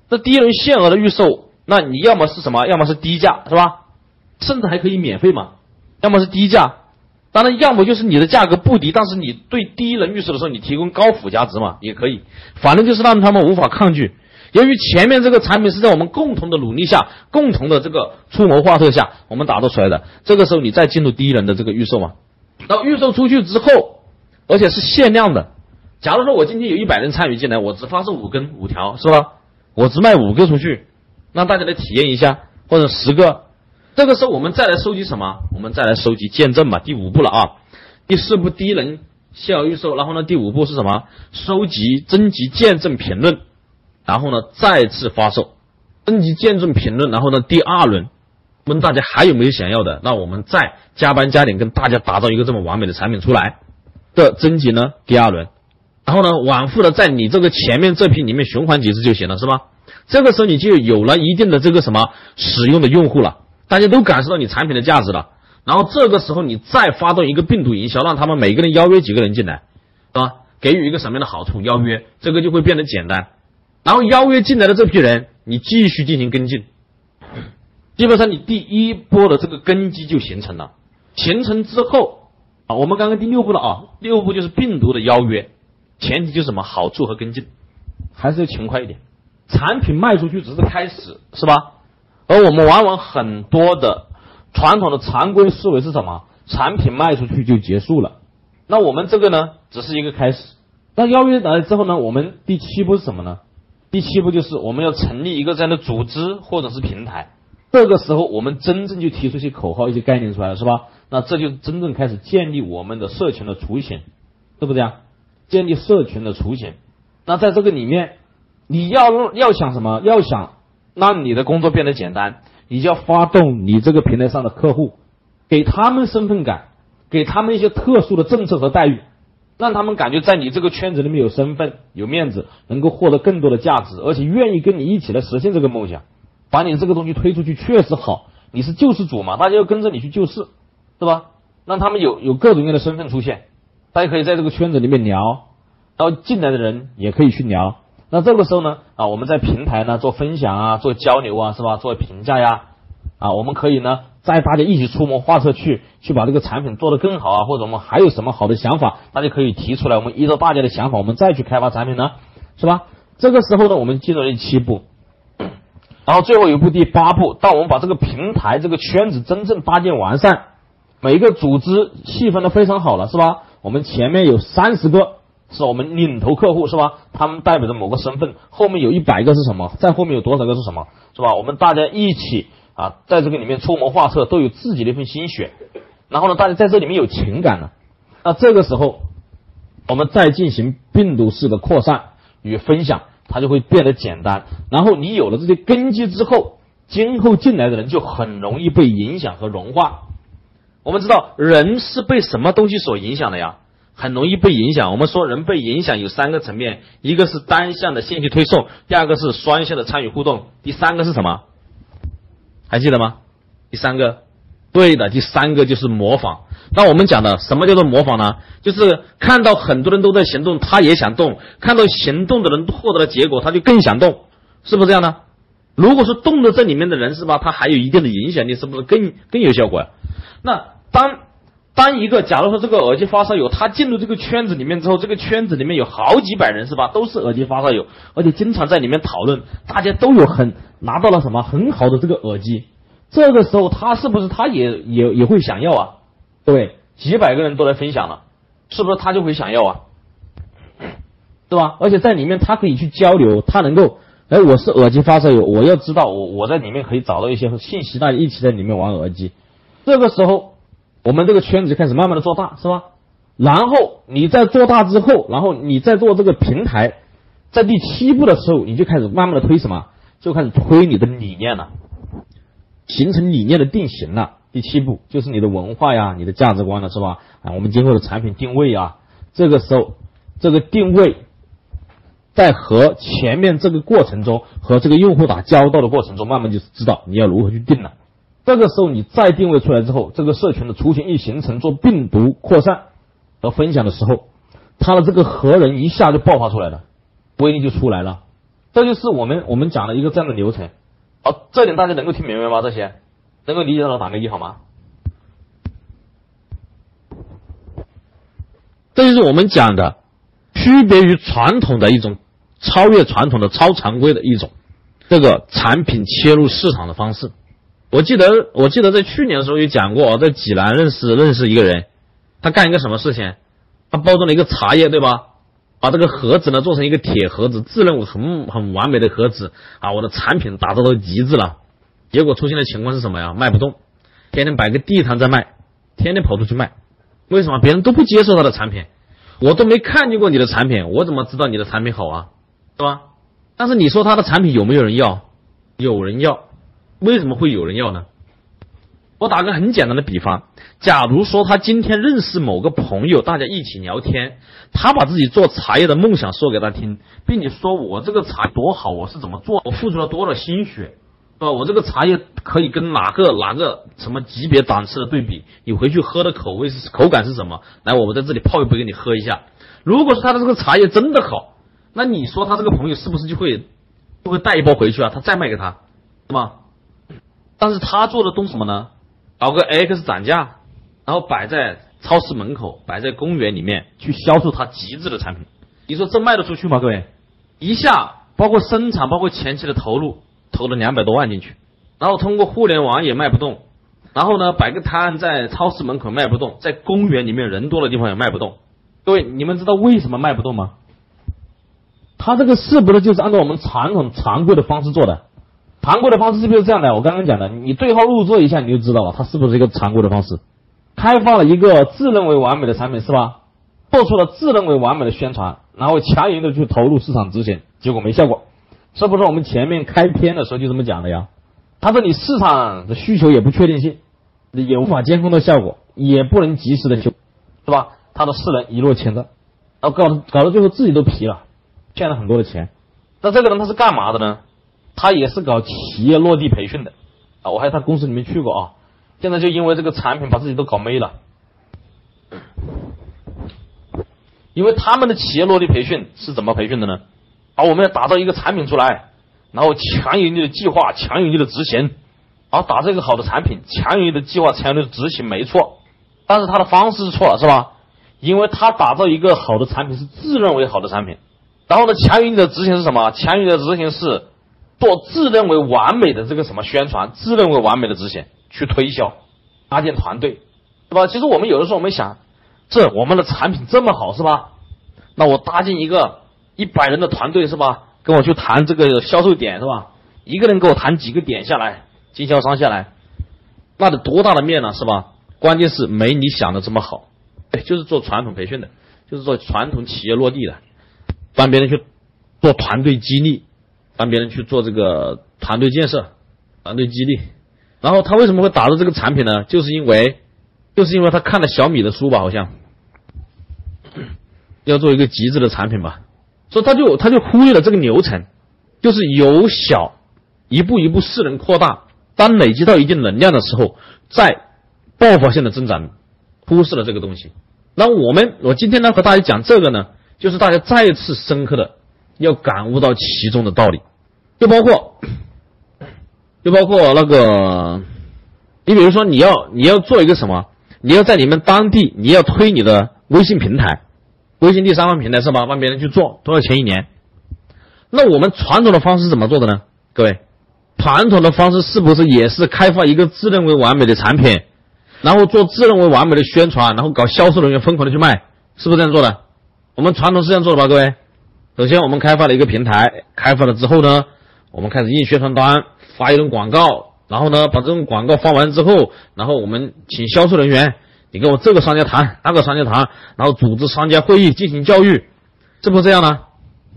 那第一轮限额的预售，那你要么是什么？要么是低价，是吧？甚至还可以免费嘛？要么是低价。当然，要么就是你的价格不低，但是你对第一轮预售的时候，你提供高附加值嘛，也可以。反正就是让他们无法抗拒。由于前面这个产品是在我们共同的努力下、共同的这个出谋划策下，我们打造出来的。这个时候你再进入第一轮的这个预售嘛，到预售出去之后，而且是限量的。假如说我今天有一百人参与进来，我只发售五根、五条，是吧？我只卖五个出去，让大家来体验一下，或者十个。这个时候，我们再来收集什么？我们再来收集见证吧。第五步了啊，第四步第一轮先要预售，然后呢，第五步是什么？收集征集见证评论，然后呢再次发售，征集见证评论，然后呢第二轮问大家还有没有想要的，那我们再加班加点跟大家打造一个这么完美的产品出来的征集呢第二轮，然后呢往复的在你这个前面这批里面循环几次就行了，是吧？这个时候你就有了一定的这个什么使用的用户了。大家都感受到你产品的价值了，然后这个时候你再发动一个病毒营销，让他们每个人邀约几个人进来，啊？给予一个什么样的好处？邀约这个就会变得简单。然后邀约进来的这批人，你继续进行跟进，基本上你第一波的这个根基就形成了。形成之后啊，我们刚刚第六步了啊，六步就是病毒的邀约，前提就是什么？好处和跟进，还是要勤快一点。产品卖出去只是开始，是吧？而我们往往很多的传统的常规思维是什么？产品卖出去就结束了。那我们这个呢，只是一个开始。那邀约来了之后呢，我们第七步是什么呢？第七步就是我们要成立一个这样的组织或者是平台。这个时候，我们真正就提出一些口号、一些概念出来了，是吧？那这就真正开始建立我们的社群的雏形，对不对啊？建立社群的雏形。那在这个里面，你要要想什么？要想。让你的工作变得简单，你就要发动你这个平台上的客户，给他们身份感，给他们一些特殊的政策和待遇，让他们感觉在你这个圈子里面有身份、有面子，能够获得更多的价值，而且愿意跟你一起来实现这个梦想。把你这个东西推出去确实好，你是救世主嘛，大家要跟着你去救世，对吧？让他们有有各种各样的身份出现，大家可以在这个圈子里面聊，然后进来的人也可以去聊。那这个时候呢，啊，我们在平台呢做分享啊，做交流啊，是吧？做评价呀，啊，我们可以呢，在大家一起出谋划策去，去把这个产品做得更好啊，或者我们还有什么好的想法，大家可以提出来，我们依照大家的想法，我们再去开发产品呢，是吧？这个时候呢，我们进入了第七步，然后最后一步第八步，当我们把这个平台这个圈子真正搭建完善，每一个组织细分的非常好了，是吧？我们前面有三十个。是我们领头客户是吧？他们代表着某个身份，后面有一百个是什么？在后面有多少个是什么？是吧？我们大家一起啊，在这个里面出谋划策，都有自己的一份心血。然后呢，大家在这里面有情感了。那这个时候，我们再进行病毒式的扩散与分享，它就会变得简单。然后你有了这些根基之后，今后进来的人就很容易被影响和融化。我们知道，人是被什么东西所影响的呀？很容易被影响。我们说人被影响有三个层面，一个是单向的信息推送，第二个是双向的参与互动，第三个是什么？还记得吗？第三个，对的，第三个就是模仿。那我们讲的什么叫做模仿呢？就是看到很多人都在行动，他也想动；看到行动的人获得了结果，他就更想动，是不是这样呢？如果说动的这里面的人是吧？他还有一定的影响力，是不是更更有效果呀？那当。当一个假如说这个耳机发烧友，他进入这个圈子里面之后，这个圈子里面有好几百人是吧？都是耳机发烧友，而且经常在里面讨论，大家都有很拿到了什么很好的这个耳机。这个时候他是不是他也也也会想要啊？对，几百个人都来分享了，是不是他就会想要啊？对吧？而且在里面他可以去交流，他能够，哎，我是耳机发烧友，我要知道我我在里面可以找到一些信息，大家一起在里面玩耳机。这个时候。我们这个圈子就开始慢慢的做大，是吧？然后你在做大之后，然后你在做这个平台，在第七步的时候，你就开始慢慢的推什么？就开始推你的理念了，形成理念的定型了。第七步就是你的文化呀，你的价值观了，是吧？啊，我们今后的产品定位啊，这个时候这个定位，在和前面这个过程中和这个用户打交道的过程中，慢慢就知道你要如何去定了。这个时候你再定位出来之后，这个社群的雏形一形成，做病毒扩散和分享的时候，它的这个核人一下就爆发出来了，威力就出来了。这就是我们我们讲的一个这样的流程。好，这点大家能够听明白吗？这些能够理解到打个一好吗？这就是我们讲的区别于传统的一种超越传统的超常规的一种这个产品切入市场的方式。我记得，我记得在去年的时候也讲过，在济南认识认识一个人，他干一个什么事情？他包装了一个茶叶，对吧？把这个盒子呢做成一个铁盒子，自认为很很完美的盒子啊，我的产品打造到极致了。结果出现的情况是什么呀？卖不动，天天摆个地摊在卖，天天跑出去卖。为什么？别人都不接受他的产品，我都没看见过你的产品，我怎么知道你的产品好啊？是吧？但是你说他的产品有没有人要？有人要。为什么会有人要呢？我打个很简单的比方，假如说他今天认识某个朋友，大家一起聊天，他把自己做茶叶的梦想说给他听，并且说我这个茶多好，我是怎么做，我付出了多少心血，是吧？我这个茶叶可以跟哪个哪个什么级别档次的对比？你回去喝的口味是口感是什么？来，我们在这里泡一杯给你喝一下。如果说他的这个茶叶真的好，那你说他这个朋友是不是就会就会带一包回去啊？他再卖给他，是吗？但是他做的东什么呢？搞个 X 涨价，然后摆在超市门口，摆在公园里面去销售他极致的产品。你说这卖得出去吗？各位，一下包括生产，包括前期的投入，投了两百多万进去，然后通过互联网也卖不动，然后呢摆个摊在超市门口卖不动，在公园里面人多的地方也卖不动。各位，你们知道为什么卖不动吗？他这个是不是就是按照我们传统常规的方式做的？常规的方式是不是这样的？我刚刚讲的，你对号入座一下，你就知道了，它是不是一个常规的方式？开发了一个自认为完美的产品，是吧？做出了自认为完美的宣传，然后强行的去投入市场执行，结果没效果，是不是？我们前面开篇的时候就这么讲的呀？他说你市场的需求也不确定性，也无法监控的效果，也不能及时的修，是吧？他的四人一落千丈，然后搞搞到最后自己都皮了，欠了很多的钱。那这个人他是干嘛的呢？他也是搞企业落地培训的啊，我还他公司里面去过啊。现在就因为这个产品把自己都搞没了，因为他们的企业落地培训是怎么培训的呢？啊，我们要打造一个产品出来，然后强有力的计划，强有力的执行，啊，打造一个好的产品，强有力的计划，强有力的执行，没错。但是他的方式是错了，是吧？因为他打造一个好的产品是自认为好的产品，然后呢，强有力的执行是什么？强有力的执行是。做自认为完美的这个什么宣传，自认为完美的执行去推销，搭建团队，对吧？其实我们有的时候我们想，这我们的产品这么好，是吧？那我搭建一个一百人的团队，是吧？跟我去谈这个销售点，是吧？一个人给我谈几个点下来，经销商下来，那得多大的面呢，是吧？关键是没你想的这么好，对，就是做传统培训的，就是做传统企业落地的，帮别人去做团队激励。帮别人去做这个团队建设、团队激励，然后他为什么会打造这个产品呢？就是因为，就是因为他看了小米的书吧，好像要做一个极致的产品吧，所以他就他就忽略了这个流程，就是由小一步一步势能扩大，当累积到一定能量的时候，再爆发性的增长，忽视了这个东西。那我们我今天呢和大家讲这个呢，就是大家再次深刻的要感悟到其中的道理。就包括，就包括那个，你比如说你要你要做一个什么，你要在你们当地，你要推你的微信平台，微信第三方平台是吧？帮别人去做多少钱一年？那我们传统的方式怎么做的呢？各位，传统的方式是不是也是开发一个自认为完美的产品，然后做自认为完美的宣传，然后搞销售人员疯狂的去卖，是不是这样做的？我们传统是这样做的吧？各位，首先我们开发了一个平台，开发了之后呢，我们开始印宣传单，发一轮广告，然后呢，把这种广告发完之后，然后我们请销售人员，你跟我这个商家谈，那个商家谈，然后组织商家会议进行教育，是不是这样呢？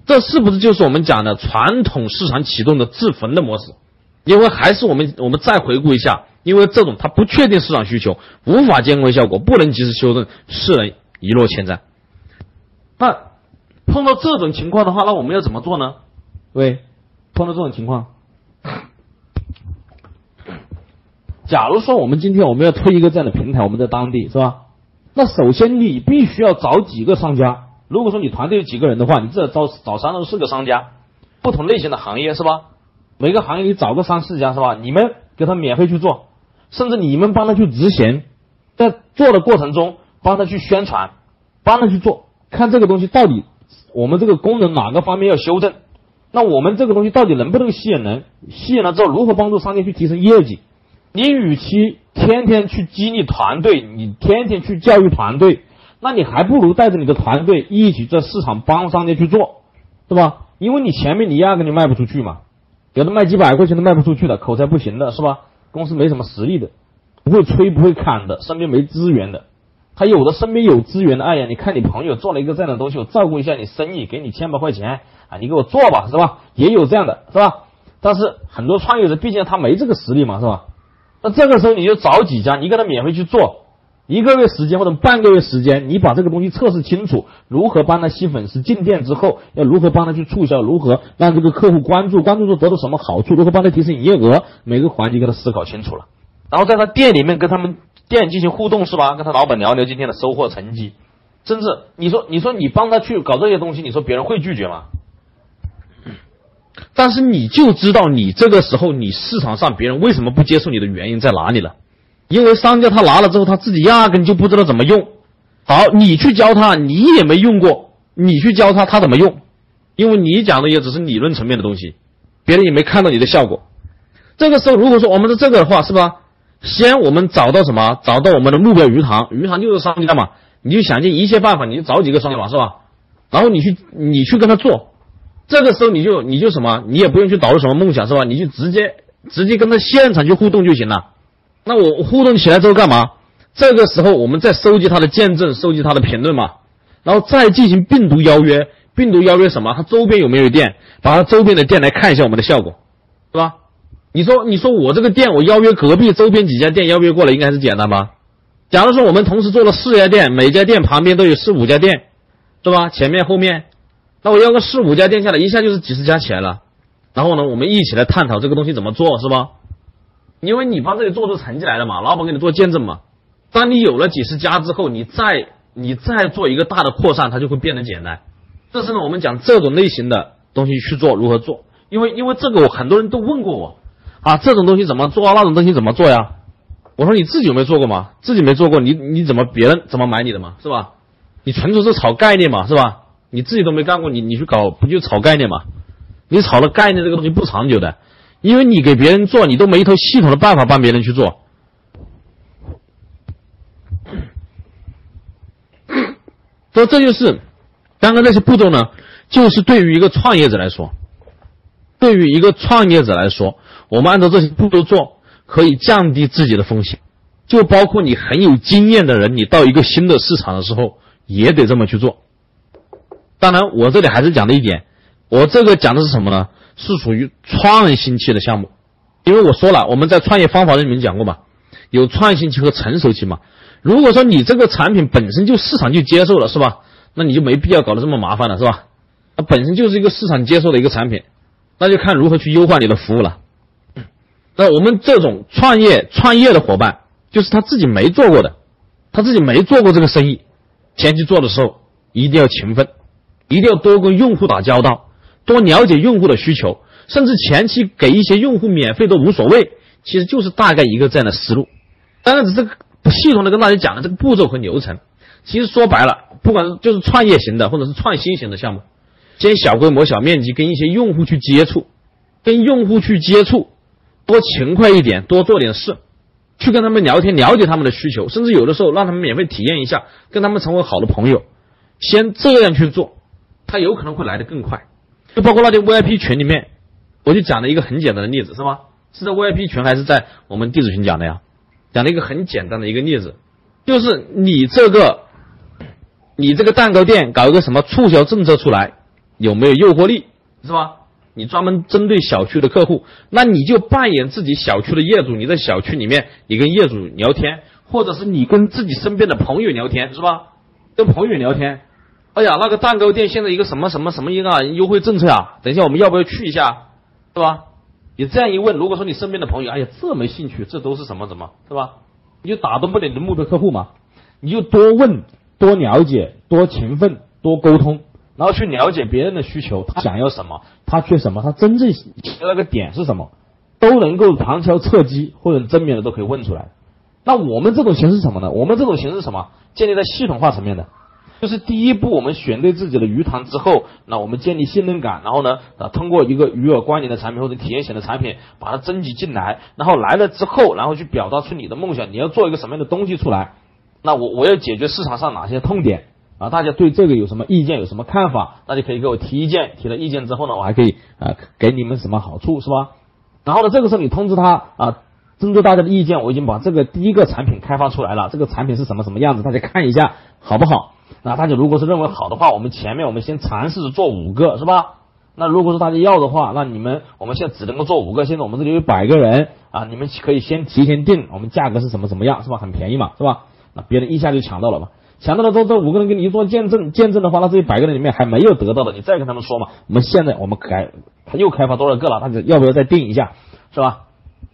这是不是就是我们讲的传统市场启动的自焚的模式？因为还是我们我们再回顾一下，因为这种它不确定市场需求，无法监控效果，不能及时修正，是人一落千丈。那碰到这种情况的话，那我们要怎么做呢？喂，碰到这种情况，假如说我们今天我们要推一个这样的平台，我们在当地是吧？那首先你必须要找几个商家。如果说你团队有几个人的话，你至少找找三到四个商家，不同类型的行业是吧？每个行业你找个三四家是吧？你们给他免费去做，甚至你们帮他去执行，在做的过程中帮他去宣传，帮他去做，看这个东西到底我们这个功能哪个方面要修正，那我们这个东西到底能不能吸引人？吸引了之后如何帮助商家去提升业绩？你与其天天去激励团队，你天天去教育团队。那你还不如带着你的团队一起在市场帮商家去做，对吧？因为你前面你压根就卖不出去嘛，有的卖几百块钱都卖不出去的，口才不行的是吧？公司没什么实力的，不会吹不会砍的，身边没资源的，他有的身边有资源的，哎呀，你看你朋友做了一个这样的东西，我照顾一下你生意，给你千把块钱啊，你给我做吧，是吧？也有这样的，是吧？但是很多创业者毕竟他没这个实力嘛，是吧？那这个时候你就找几家，你给他免费去做。一个月时间或者半个月时间，你把这个东西测试清楚，如何帮他吸粉丝进店之后，要如何帮他去促销，如何让这个客户关注，关注之后得到什么好处，如何帮他提升营业额，每个环节给他思考清楚了，然后在他店里面跟他们店进行互动，是吧？跟他老板聊聊今天的收获成绩，甚至你说你说你帮他去搞这些东西，你说别人会拒绝吗？但是你就知道你这个时候你市场上别人为什么不接受你的原因在哪里了。因为商家他拿了之后，他自己压根就不知道怎么用。好，你去教他，你也没用过，你去教他，他怎么用？因为你讲的也只是理论层面的东西，别人也没看到你的效果。这个时候，如果说我们是这个的话，是吧？先我们找到什么？找到我们的目标鱼塘，鱼塘就是商家嘛。你就想尽一切办法，你就找几个商家嘛，是吧？然后你去，你去跟他做。这个时候你就你就什么？你也不用去导入什么梦想，是吧？你就直接直接跟他现场去互动就行了。那我互动起来之后干嘛？这个时候我们再收集他的见证，收集他的评论嘛，然后再进行病毒邀约。病毒邀约什么？他周边有没有店？把他周边的店来看一下我们的效果，是吧？你说，你说我这个店，我邀约隔壁周边几家店邀约过来，应该还是简单吧？假如说我们同时做了四家店，每家店旁边都有四五家店，对吧？前面后面，那我要个四五家店下来，一下就是几十家起来了。然后呢，我们一起来探讨这个东西怎么做，是吧？因为你帮这里做出成绩来了嘛，老板给你做见证嘛。当你有了几十家之后，你再你再做一个大的扩散，它就会变得简单。这是呢，我们讲这种类型的东西去做如何做？因为因为这个我很多人都问过我啊，这种东西怎么做？那种东西怎么做呀？我说你自己有没有做过吗？自己没做过，你你怎么别人怎么买你的嘛？是吧？你纯粹是炒概念嘛？是吧？你自己都没干过，你你去搞不就炒概念嘛？你炒了概念这个东西不长久的。因为你给别人做，你都没一套系统的办法帮别人去做，所以这就是刚刚那些步骤呢，就是对于一个创业者来说，对于一个创业者来说，我们按照这些步骤做，可以降低自己的风险，就包括你很有经验的人，你到一个新的市场的时候，也得这么去做。当然，我这里还是讲的一点，我这个讲的是什么呢？是属于创新期的项目，因为我说了，我们在创业方法里面讲过嘛，有创新期和成熟期嘛。如果说你这个产品本身就市场就接受了，是吧？那你就没必要搞得这么麻烦了，是吧？它本身就是一个市场接受的一个产品，那就看如何去优化你的服务了。那我们这种创业创业的伙伴，就是他自己没做过的，他自己没做过这个生意，前期做的时候一定要勤奋，一定要多跟用户打交道。多了解用户的需求，甚至前期给一些用户免费都无所谓，其实就是大概一个这样的思路。当然，只是系统的跟大家讲了这个步骤和流程。其实说白了，不管就是创业型的，或者是创新型的项目，先小规模、小面积跟一些用户去接触，跟用户去接触，多勤快一点，多做点事，去跟他们聊天，了解他们的需求，甚至有的时候让他们免费体验一下，跟他们成为好的朋友。先这样去做，他有可能会来得更快。就包括那些 VIP 群里面，我就讲了一个很简单的例子，是吧？是在 VIP 群还是在我们弟子群讲的呀？讲了一个很简单的一个例子，就是你这个。你这个蛋糕店搞一个什么促销政策出来，有没有诱惑力，是吧？你专门针对小区的客户，那你就扮演自己小区的业主，你在小区里面，你跟业主聊天，或者是你跟自己身边的朋友聊天，是吧？跟朋友聊天，哎呀，那个蛋糕店现在一个什么什么什么一个优惠政策啊？等一下我们要不要去一下，是吧？你这样一问，如果说你身边的朋友，哎呀，这没兴趣，这都是什么什么，是吧？你就打动不了你的目标客户嘛，你就多问。多了解，多勤奋，多沟通，然后去了解别人的需求，他想要什么，他缺什么，他真正那个点是什么，都能够旁敲侧击或者正面的都可以问出来。那我们这种形式是什么呢？我们这种形式什么？建立在系统化层面的，就是第一步，我们选对自己的鱼塘之后，那我们建立信任感，然后呢，啊，通过一个与我关联的产品或者体验型的产品，把它征集进来，然后来了之后，然后去表达出你的梦想，你要做一个什么样的东西出来。那我我要解决市场上哪些痛点啊？大家对这个有什么意见？有什么看法？大家可以给我提意见。提了意见之后呢，我还可以啊给你们什么好处是吧？然后呢，这个时候你通知他啊，针对大家的意见，我已经把这个第一个产品开发出来了。这个产品是什么什么样子？大家看一下好不好？那大家如果是认为好的话，我们前面我们先尝试着做五个是吧？那如果说大家要的话，那你们我们现在只能够做五个。现在我们这里有百个人啊，你们可以先提前定，我们价格是什么什么样是吧？很便宜嘛是吧？那别人一下就抢到了嘛？抢到了之后，这五个人给你一做见证，见证的话，那这一百个人里面还没有得到的，你再跟他们说嘛。我们现在我们开，他又开发多少个了？他要不要再定一下，是吧？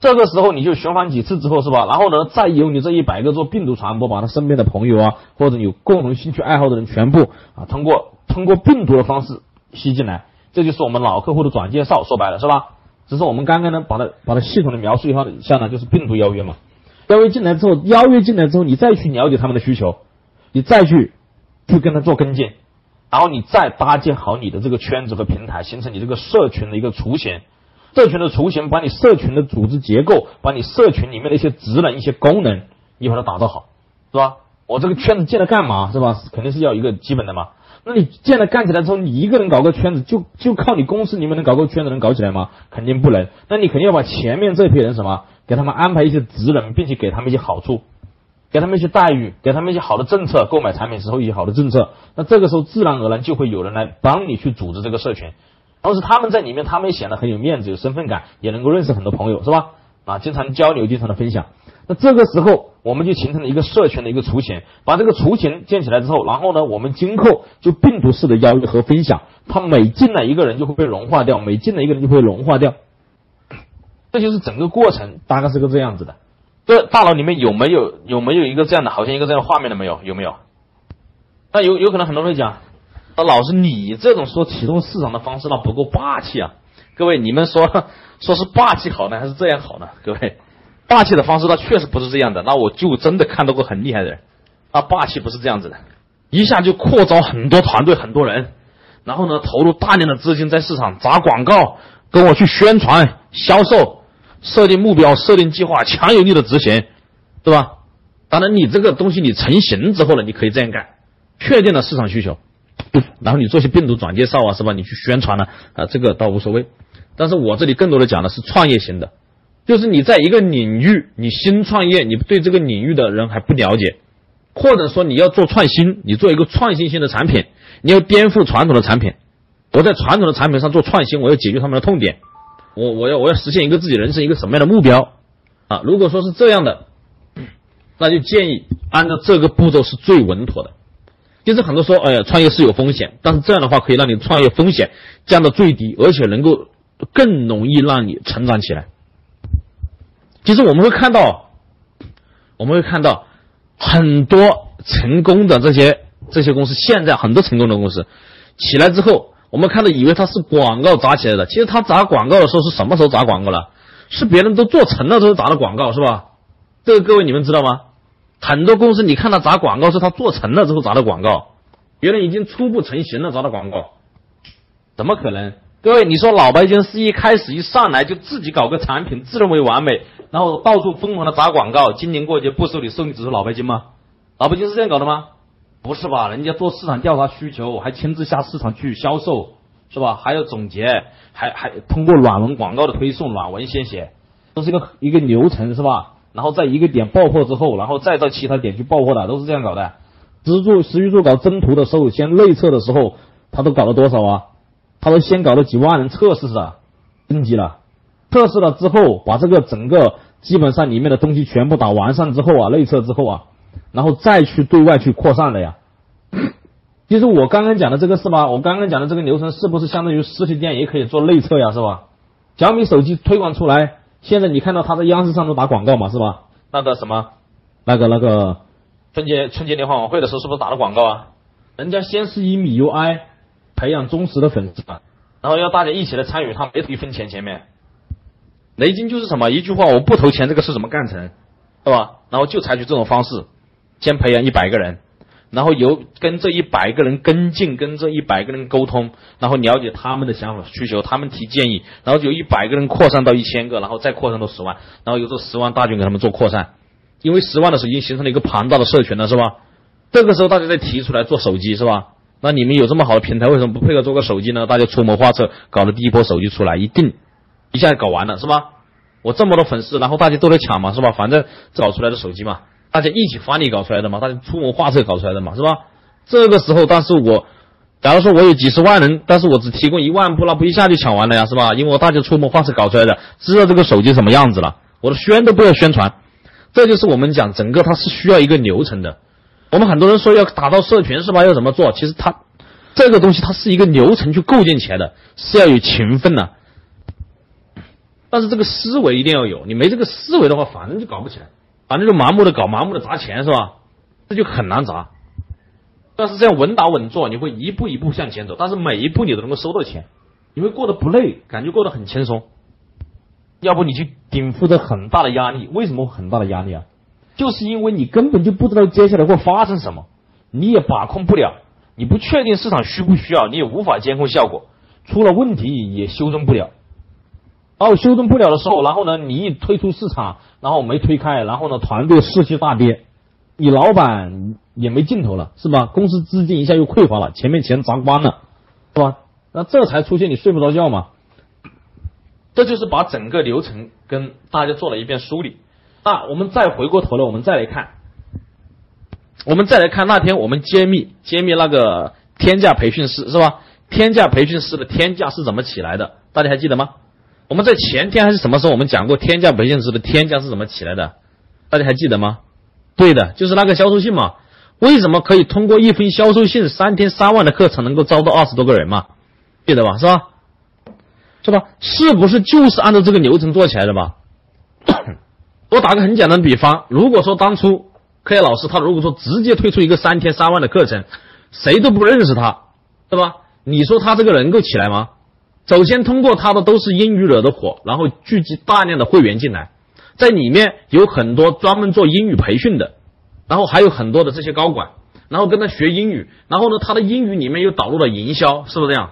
这个时候你就循环几次之后，是吧？然后呢，再由你这一百个做病毒传播，把他身边的朋友啊，或者有共同兴趣爱好的人全部啊，通过通过病毒的方式吸进来，这就是我们老客户的转介绍。说白了，是吧？只是我们刚刚呢，把它把它系统的描述一下下呢，就是病毒邀约嘛。邀约进来之后，邀约进来之后，你再去了解他们的需求，你再去去跟他做跟进，然后你再搭建好你的这个圈子和平台，形成你这个社群的一个雏形。社群的雏形，把你社群的组织结构，把你社群里面的一些职能、一些功能，你把它打造好，是吧？我这个圈子建了干嘛，是吧？肯定是要一个基本的嘛。那你建了干起来之后，你一个人搞个圈子，就就靠你公司里面能搞个圈子能搞起来吗？肯定不能。那你肯定要把前面这批人什么？给他们安排一些职能，并且给他们一些好处，给他们一些待遇，给他们一些好的政策，购买产品时候一些好的政策。那这个时候自然而然就会有人来帮你去组织这个社群，同时他们在里面，他们也显得很有面子、有身份感，也能够认识很多朋友，是吧？啊，经常交流，经常的分享。那这个时候我们就形成了一个社群的一个雏形，把这个雏形建起来之后，然后呢，我们今后就病毒式的邀约和分享，他每进来一个人就会被融化掉，每进来一个人就会融化掉。这就是整个过程，大概是个这样子的。这大脑里面有没有有没有一个这样的，好像一个这样的画面的没有？有没有？那有有可能很多人会讲，那老师你这种说启动市场的方式，那不够霸气啊！各位，你们说说是霸气好呢，还是这样好呢？各位，霸气的方式那确实不是这样的。那我就真的看到过很厉害的人，那霸气不是这样子的，一下就扩招很多团队很多人，然后呢投入大量的资金在市场砸广告，跟我去宣传销售。设定目标，设定计划，强有力的执行，对吧？当然，你这个东西你成型之后呢，你可以这样干，确定了市场需求，然后你做些病毒转介绍啊，是吧？你去宣传呢，啊，这个倒无所谓。但是我这里更多的讲的是创业型的，就是你在一个领域，你新创业，你对这个领域的人还不了解，或者说你要做创新，你做一个创新性的产品，你要颠覆传统的产品。我在传统的产品上做创新，我要解决他们的痛点。我我要我要实现一个自己人生一个什么样的目标啊？如果说是这样的，那就建议按照这个步骤是最稳妥的。其实很多说，哎呀，创业是有风险，但是这样的话可以让你创业风险降到最低，而且能够更容易让你成长起来。其实我们会看到，我们会看到很多成功的这些这些公司，现在很多成功的公司起来之后。我们看到以为他是广告砸起来的，其实他砸广告的时候是什么时候砸广告了？是别人都做成了之后砸的广告，是吧？这个各位你们知道吗？很多公司你看他砸广告是他做成了之后砸的广告，别人已经初步成型了砸的广告，怎么可能？各位，你说老白金是一开始一上来就自己搞个产品，自认为完美，然后到处疯狂的砸广告，今年过节不收礼，收你只是老白金吗？老白金是这样搞的吗？不是吧？人家做市场调查需求，还亲自下市场去销售，是吧？还要总结，还还通过软文广告的推送，软文先写，都是一个一个流程，是吧？然后在一个点爆破之后，然后再到其他点去爆破的，都是这样搞的。实做实际做搞征途的时候，先内测的时候，他都搞了多少啊？他都先搞了几万人测试的，升级了，测试了之后，把这个整个基本上里面的东西全部打完善之后啊，内测之后啊，然后再去对外去扩散的呀。其实我刚刚讲的这个是吧？我刚刚讲的这个流程是不是相当于实体店也可以做内测呀？是吧？小米手机推广出来，现在你看到他在央视上都打广告嘛？是吧？那个什么，那个那个春节春节联欢晚会的时候是不是打了广告啊？人家先是以米 UI。培养忠实的粉丝，然后要大家一起来参与，他没投一分钱。前面雷军就是什么一句话，我不投钱，这个事怎么干成，是吧？然后就采取这种方式，先培养一百个人，然后由跟这一百个人跟进，跟这一百个人沟通，然后了解他们的想法需求，他们提建议，然后由一百个人扩散到一千个，然后再扩散到十万，然后由这十万大军给他们做扩散，因为十万的时候已经形成了一个庞大的社群了，是吧？这个时候大家再提出来做手机，是吧？那你们有这么好的平台，为什么不配合做个手机呢？大家出谋划策，搞了第一波手机出来，一定一下就搞完了，是吧？我这么多粉丝，然后大家都在抢嘛，是吧？反正搞出来的手机嘛，大家一起发力搞出来的嘛，大家出谋划策搞出来的嘛，是吧？这个时候，但是我假如说我有几十万人，但是我只提供一万部，那不一下就抢完了呀，是吧？因为我大家出谋划策搞出来的，知道这个手机什么样子了，我的宣都不要宣传，这就是我们讲整个它是需要一个流程的。我们很多人说要打造社群是吧？要怎么做？其实它这个东西它是一个流程去构建起来的，是要有勤奋的。但是这个思维一定要有，你没这个思维的话，反正就搞不起来，反正就盲目的搞，盲目的砸钱是吧？这就很难砸。但是这样稳打稳做，你会一步一步向前走，但是每一步你都能够收到钱，你会过得不累，感觉过得很轻松。要不你去顶负着很大的压力，为什么很大的压力啊？就是因为你根本就不知道接下来会发生什么，你也把控不了，你不确定市场需不需要，你也无法监控效果，出了问题也修正不了。哦，修正不了的时候，然后呢，你一推出市场，然后没推开，然后呢，团队士气大跌，你老板也没劲头了，是吧？公司资金一下又匮乏了，前面钱砸光了，是吧？那这才出现你睡不着觉嘛。这就是把整个流程跟大家做了一遍梳理。那我们再回过头来，我们再来看，我们再来看那天我们揭秘揭秘那个天价培训师是吧？天价培训师的天价是怎么起来的？大家还记得吗？我们在前天还是什么时候我们讲过天价培训师的天价是怎么起来的？大家还记得吗？对的，就是那个销售信嘛。为什么可以通过一封销售信三天三万的课程能够招到二十多个人嘛？记得吧？是吧？是吧？是不是就是按照这个流程做起来的吧？我打个很简单的比方，如果说当初科学老师他如果说直接推出一个三天三万的课程，谁都不认识他，对吧？你说他这个人够起来吗？首先通过他的都是英语惹的火，然后聚集大量的会员进来，在里面有很多专门做英语培训的，然后还有很多的这些高管，然后跟他学英语，然后呢，他的英语里面又导入了营销，是不是这样？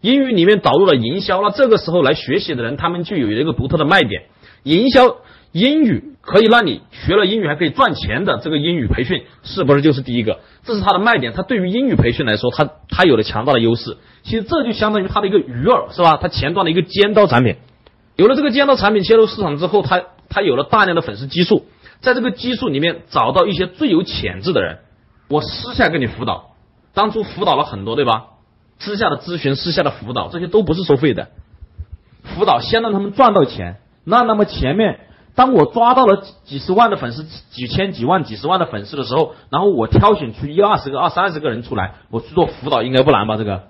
英语里面导入了营销，那这个时候来学习的人，他们就有一个独特的卖点，营销。英语可以让你学了英语还可以赚钱的这个英语培训，是不是就是第一个？这是它的卖点。它对于英语培训来说，它它有了强大的优势。其实这就相当于它的一个鱼饵，是吧？它前端的一个尖刀产品。有了这个尖刀产品切入市场之后，它它有了大量的粉丝基数，在这个基数里面找到一些最有潜质的人，我私下给你辅导。当初辅导了很多，对吧？私下的咨询、私下的辅导，这些都不是收费的。辅导先让他们赚到钱，那那么前面。当我抓到了几几十万的粉丝、几千、几万、几十万的粉丝的时候，然后我挑选出一二十个、二三十个人出来，我去做辅导，应该不难吧？这个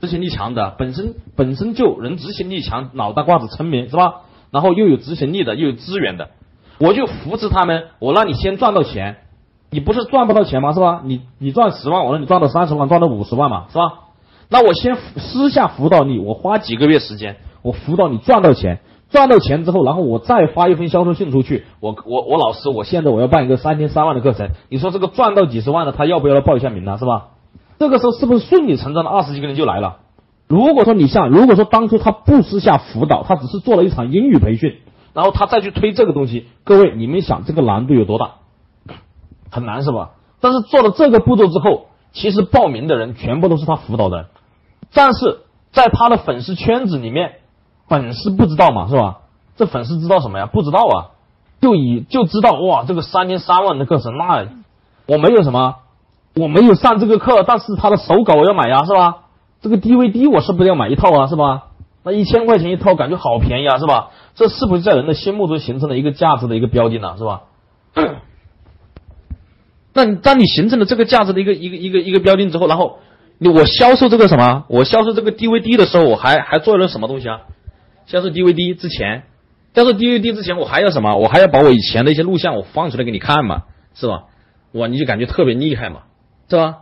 执行力强的，本身本身就人执行力强，脑袋瓜子聪明是吧？然后又有执行力的，又有资源的，我就扶持他们，我让你先赚到钱，你不是赚不到钱吗？是吧？你你赚十万，我让你赚到三十万，赚到五十万嘛，是吧？那我先私下辅导你，我花几个月时间，我辅导你赚到钱。赚到钱之后，然后我再发一封销售信出去，我我我老师，我现在我要办一个三天三万的课程，你说这个赚到几十万的，他要不要来报一下名呢？是吧？这个时候是不是顺理成章的二十几个人就来了？如果说你像，如果说当初他不私下辅导，他只是做了一场英语培训，然后他再去推这个东西，各位你们想这个难度有多大？很难是吧？但是做了这个步骤之后，其实报名的人全部都是他辅导的，但是在他的粉丝圈子里面。粉丝不知道嘛，是吧？这粉丝知道什么呀？不知道啊，就以就知道哇，这个三天三万的课程，那我没有什么，我没有上这个课，但是他的手稿我要买呀，是吧？这个 DVD 我是不是要买一套啊，是吧？那一千块钱一套，感觉好便宜啊，是吧？这是不是在人的心目中形成了一个价值的一个标的呢，是吧？那当你形成了这个价值的一个一个一个一个标定之后，然后我销售这个什么？我销售这个 DVD 的时候，我还还做了什么东西啊？销售 DVD 之前，销售 DVD 之前，我还要什么？我还要把我以前的一些录像我放出来给你看嘛，是吧？哇，你就感觉特别厉害嘛，是吧？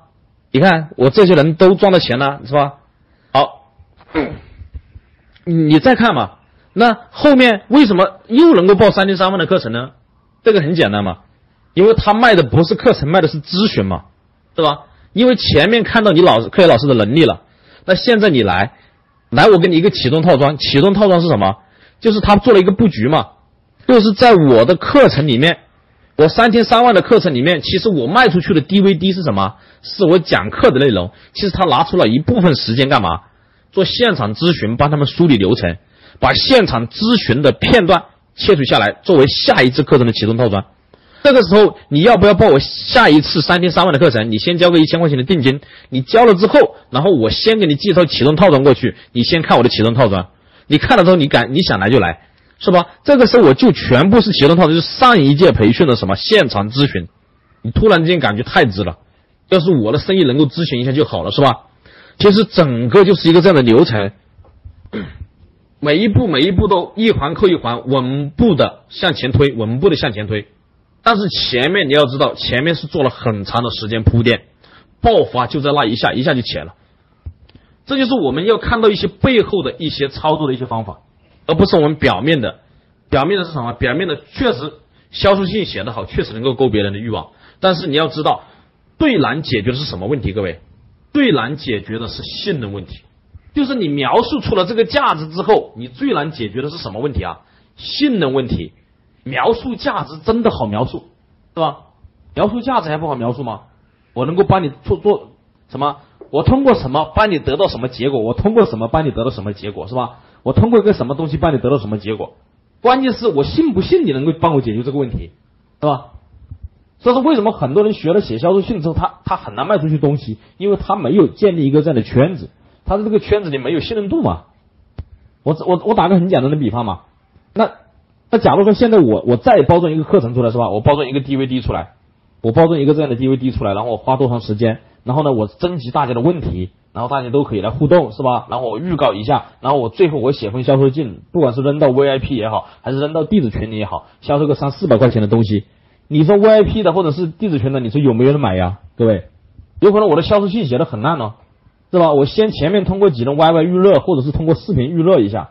你看我这些人都赚到钱了，是吧？好，你再看嘛，那后面为什么又能够报三天三万的课程呢？这个很简单嘛，因为他卖的不是课程，卖的是咨询嘛，是吧？因为前面看到你老师科学老师的能力了，那现在你来。来，我给你一个启动套装。启动套装是什么？就是他做了一个布局嘛，就是在我的课程里面，我三天三万的课程里面，其实我卖出去的 DVD 是什么？是我讲课的内容。其实他拿出了一部分时间干嘛？做现场咨询，帮他们梳理流程，把现场咨询的片段切取下来，作为下一次课程的启动套装。这个时候你要不要报我下一次三天三万的课程？你先交个一千块钱的定金，你交了之后，然后我先给你寄套启动套装过去，你先看我的启动套装，你看了之后你敢你想来就来，是吧？这个时候我就全部是启动套装，就是上一届培训的什么现场咨询，你突然之间感觉太值了，要是我的生意能够咨询一下就好了，是吧？其实整个就是一个这样的流程，每一步每一步都一环扣一环，稳步的向前推，稳步的向前推。但是前面你要知道，前面是做了很长的时间铺垫，爆发就在那一下，一下就起来了。这就是我们要看到一些背后的一些操作的一些方法，而不是我们表面的。表面的是什么？表面的确实销售信写得好，确实能够勾别人的欲望。但是你要知道，最难解决的是什么问题？各位，最难解决的是信任问题。就是你描述出了这个价值之后，你最难解决的是什么问题啊？信任问题。描述价值真的好描述，是吧？描述价值还不好描述吗？我能够帮你做做什么？我通过什么帮你得到什么结果？我通过什么帮你得到什么结果？是吧？我通过一个什么东西帮你得到什么结果？关键是我信不信你能够帮我解决这个问题，是吧？所以说为什么很多人学了写销售信之后，他他很难卖出去东西？因为他没有建立一个这样的圈子，他的这个圈子里没有信任度嘛。我我我打个很简单的比方嘛，那。那假如说现在我我再包装一个课程出来是吧？我包装一个 DVD 出来，我包装一个这样的 DVD 出来，然后我花多长时间？然后呢，我征集大家的问题，然后大家都可以来互动是吧？然后我预告一下，然后我最后我写封销售信，不管是扔到 VIP 也好，还是扔到弟子群里也好，销售个三四百块钱的东西，你说 VIP 的或者是弟子群的，你说有没有人买呀？各位，有可能我的销售信写的很烂哦，是吧？我先前面通过几轮 YY 预热，或者是通过视频预热一下。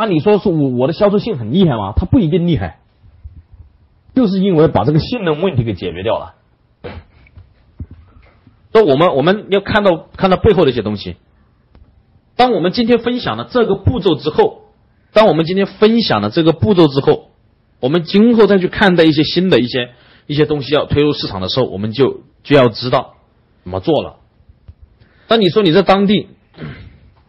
那你说是我我的销售性很厉害吗？他不一定厉害，就是因为把这个信任问题给解决掉了。那我们我们要看到看到背后的一些东西。当我们今天分享了这个步骤之后，当我们今天分享了这个步骤之后，我们今后再去看待一些新的一些一些东西要推入市场的时候，我们就就要知道怎么做了。那你说你在当地？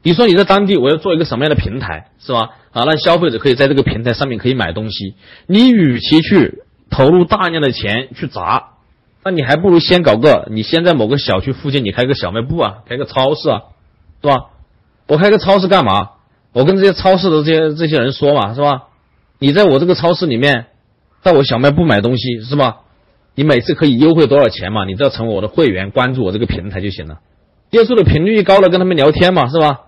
你说你在当地，我要做一个什么样的平台，是吧？啊，让消费者可以在这个平台上面可以买东西。你与其去投入大量的钱去砸，那你还不如先搞个，你先在某个小区附近你开个小卖部啊，开个超市啊，是吧？我开个超市干嘛？我跟这些超市的这些这些人说嘛，是吧？你在我这个超市里面，在我小卖部买东西是吧？你每次可以优惠多少钱嘛？你只要成为我的会员，关注我这个平台就行了。接触的频率高了，跟他们聊天嘛，是吧？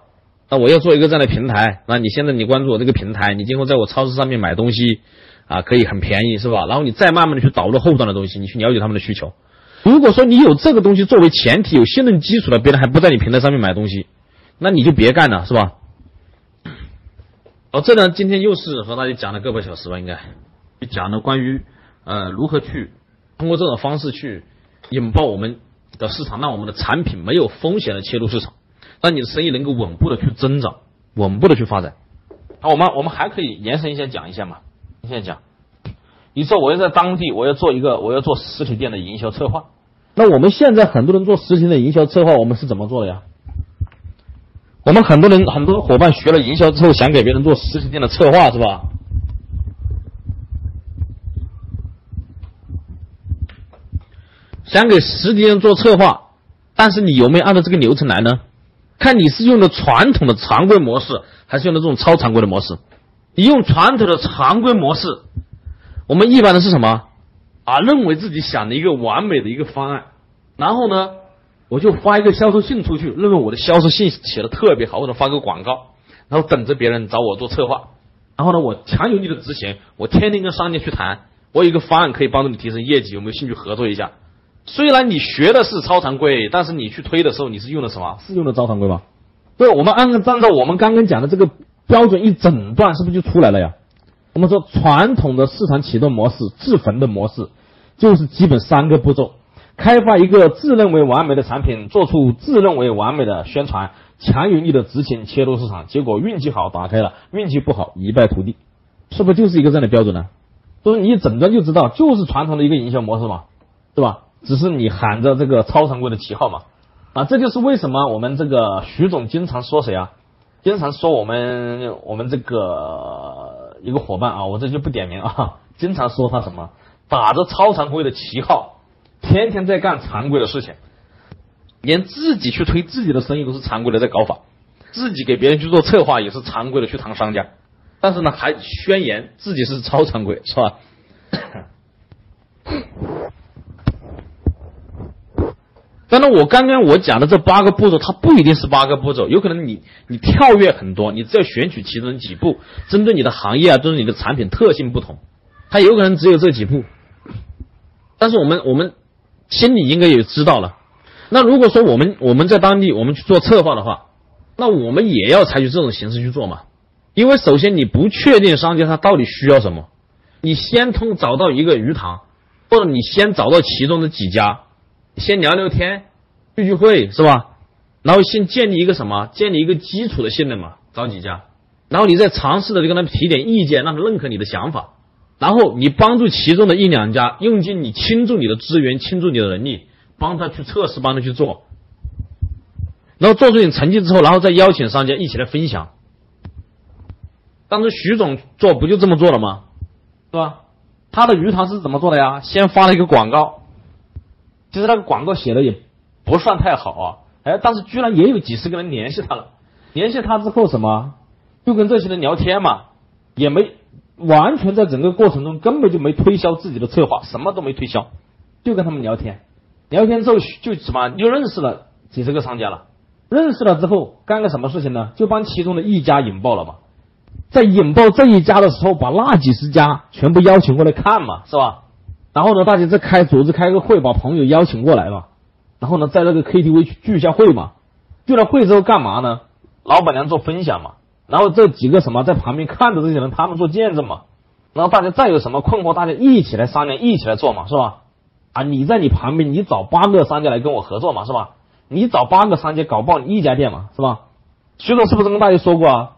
那我要做一个这样的平台，那你现在你关注我这个平台，你今后在我超市上面买东西，啊，可以很便宜，是吧？然后你再慢慢的去导入后端的东西，你去了解他们的需求。如果说你有这个东西作为前提，有信任基础了，别人还不在你平台上面买东西，那你就别干了，是吧？哦，这呢，今天又是和大家讲了个把小时吧，应该讲了关于呃如何去通过这种方式去引爆我们的市场，让我们的产品没有风险的切入市场，让你的生意能够稳步的去增长，稳步的去发展。那，我们我们还可以延伸一下讲一下嘛，现在讲，你说我要在当地我要做一个我要做实体店的营销策划，那我们现在很多人做实体的营销策划，我们是怎么做的呀？我们很多人很多伙伴学了营销之后，想给别人做实体店的策划，是吧？想给实体店做策划，但是你有没有按照这个流程来呢？看你是用的传统的常规模式，还是用的这种超常规的模式？你用传统的常规模式，我们一般的是什么？啊，认为自己想的一个完美的一个方案，然后呢？我就发一个销售信出去，认为我的销售信写的特别好，或者发个广告，然后等着别人找我做策划，然后呢，我强有力的执行，我天天跟商家去谈，我有一个方案可以帮助你提升业绩，有没有兴趣合作一下？虽然你学的是超常规，但是你去推的时候，你是用的什么？是用的超常规吗？对，我们按按照我们刚刚讲的这个标准一诊断，是不是就出来了呀？我们说传统的市场启动模式、自焚的模式，就是基本三个步骤。开发一个自认为完美的产品，做出自认为完美的宣传，强有力的执行切入市场，结果运气好打开了，运气不好一败涂地，是不是就是一个这样的标准呢？所以你一诊断就知道，就是传统的一个营销模式嘛，对吧？只是你喊着这个超常规的旗号嘛，啊，这就是为什么我们这个徐总经常说谁啊？经常说我们我们这个一个伙伴啊，我这就不点名啊，经常说他什么打着超常规的旗号。天天在干常规的事情，连自己去推自己的生意都是常规的在搞法，自己给别人去做策划也是常规的去谈商家，但是呢还宣言自己是超常规，是吧？当然，我刚刚我讲的这八个步骤，它不一定是八个步骤，有可能你你跳跃很多，你只要选取其中几步，针对你的行业啊，针对你的产品特性不同，它有可能只有这几步，但是我们我们。心里应该也知道了。那如果说我们我们在当地我们去做策划的话，那我们也要采取这种形式去做嘛？因为首先你不确定商家他到底需要什么，你先通找到一个鱼塘，或者你先找到其中的几家，先聊聊天，聚聚会是吧？然后先建立一个什么？建立一个基础的信任嘛？找几家，然后你再尝试的就跟他提点意见，让他认可你的想法。然后你帮助其中的一两家，用尽你倾注你的资源，倾注你的能力，帮他去测试，帮他去做，然后做出点成绩之后，然后再邀请商家一起来分享。当时徐总做不就这么做了吗？是吧？他的鱼塘是怎么做的呀？先发了一个广告，其实那个广告写的也不算太好啊，哎，但是居然也有几十个人联系他了。联系他之后什么？就跟这些人聊天嘛，也没。完全在整个过程中根本就没推销自己的策划，什么都没推销，就跟他们聊天，聊天之后就什么又认识了几十个商家了，认识了之后干个什么事情呢？就帮其中的一家引爆了嘛，在引爆这一家的时候，把那几十家全部邀请过来看嘛，是吧？然后呢，大家再开组织开个会，把朋友邀请过来嘛，然后呢，在那个 KTV 去聚一下会嘛，聚了会之后干嘛呢？老板娘做分享嘛。然后这几个什么在旁边看着这些人，他们做见证嘛。然后大家再有什么困惑，大家一起来商量，一起来做嘛，是吧？啊，你在你旁边，你找八个商家来跟我合作嘛，是吧？你找八个商家搞爆你一家店嘛，是吧？徐总是不是跟大家说过啊？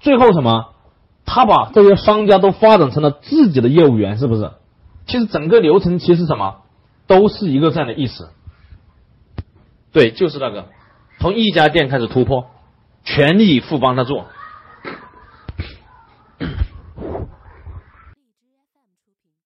最后什么？他把这些商家都发展成了自己的业务员，是不是？其实整个流程其实什么？都是一个这样的意思。对就是那个。从一家店开始突破全力以赴帮他做。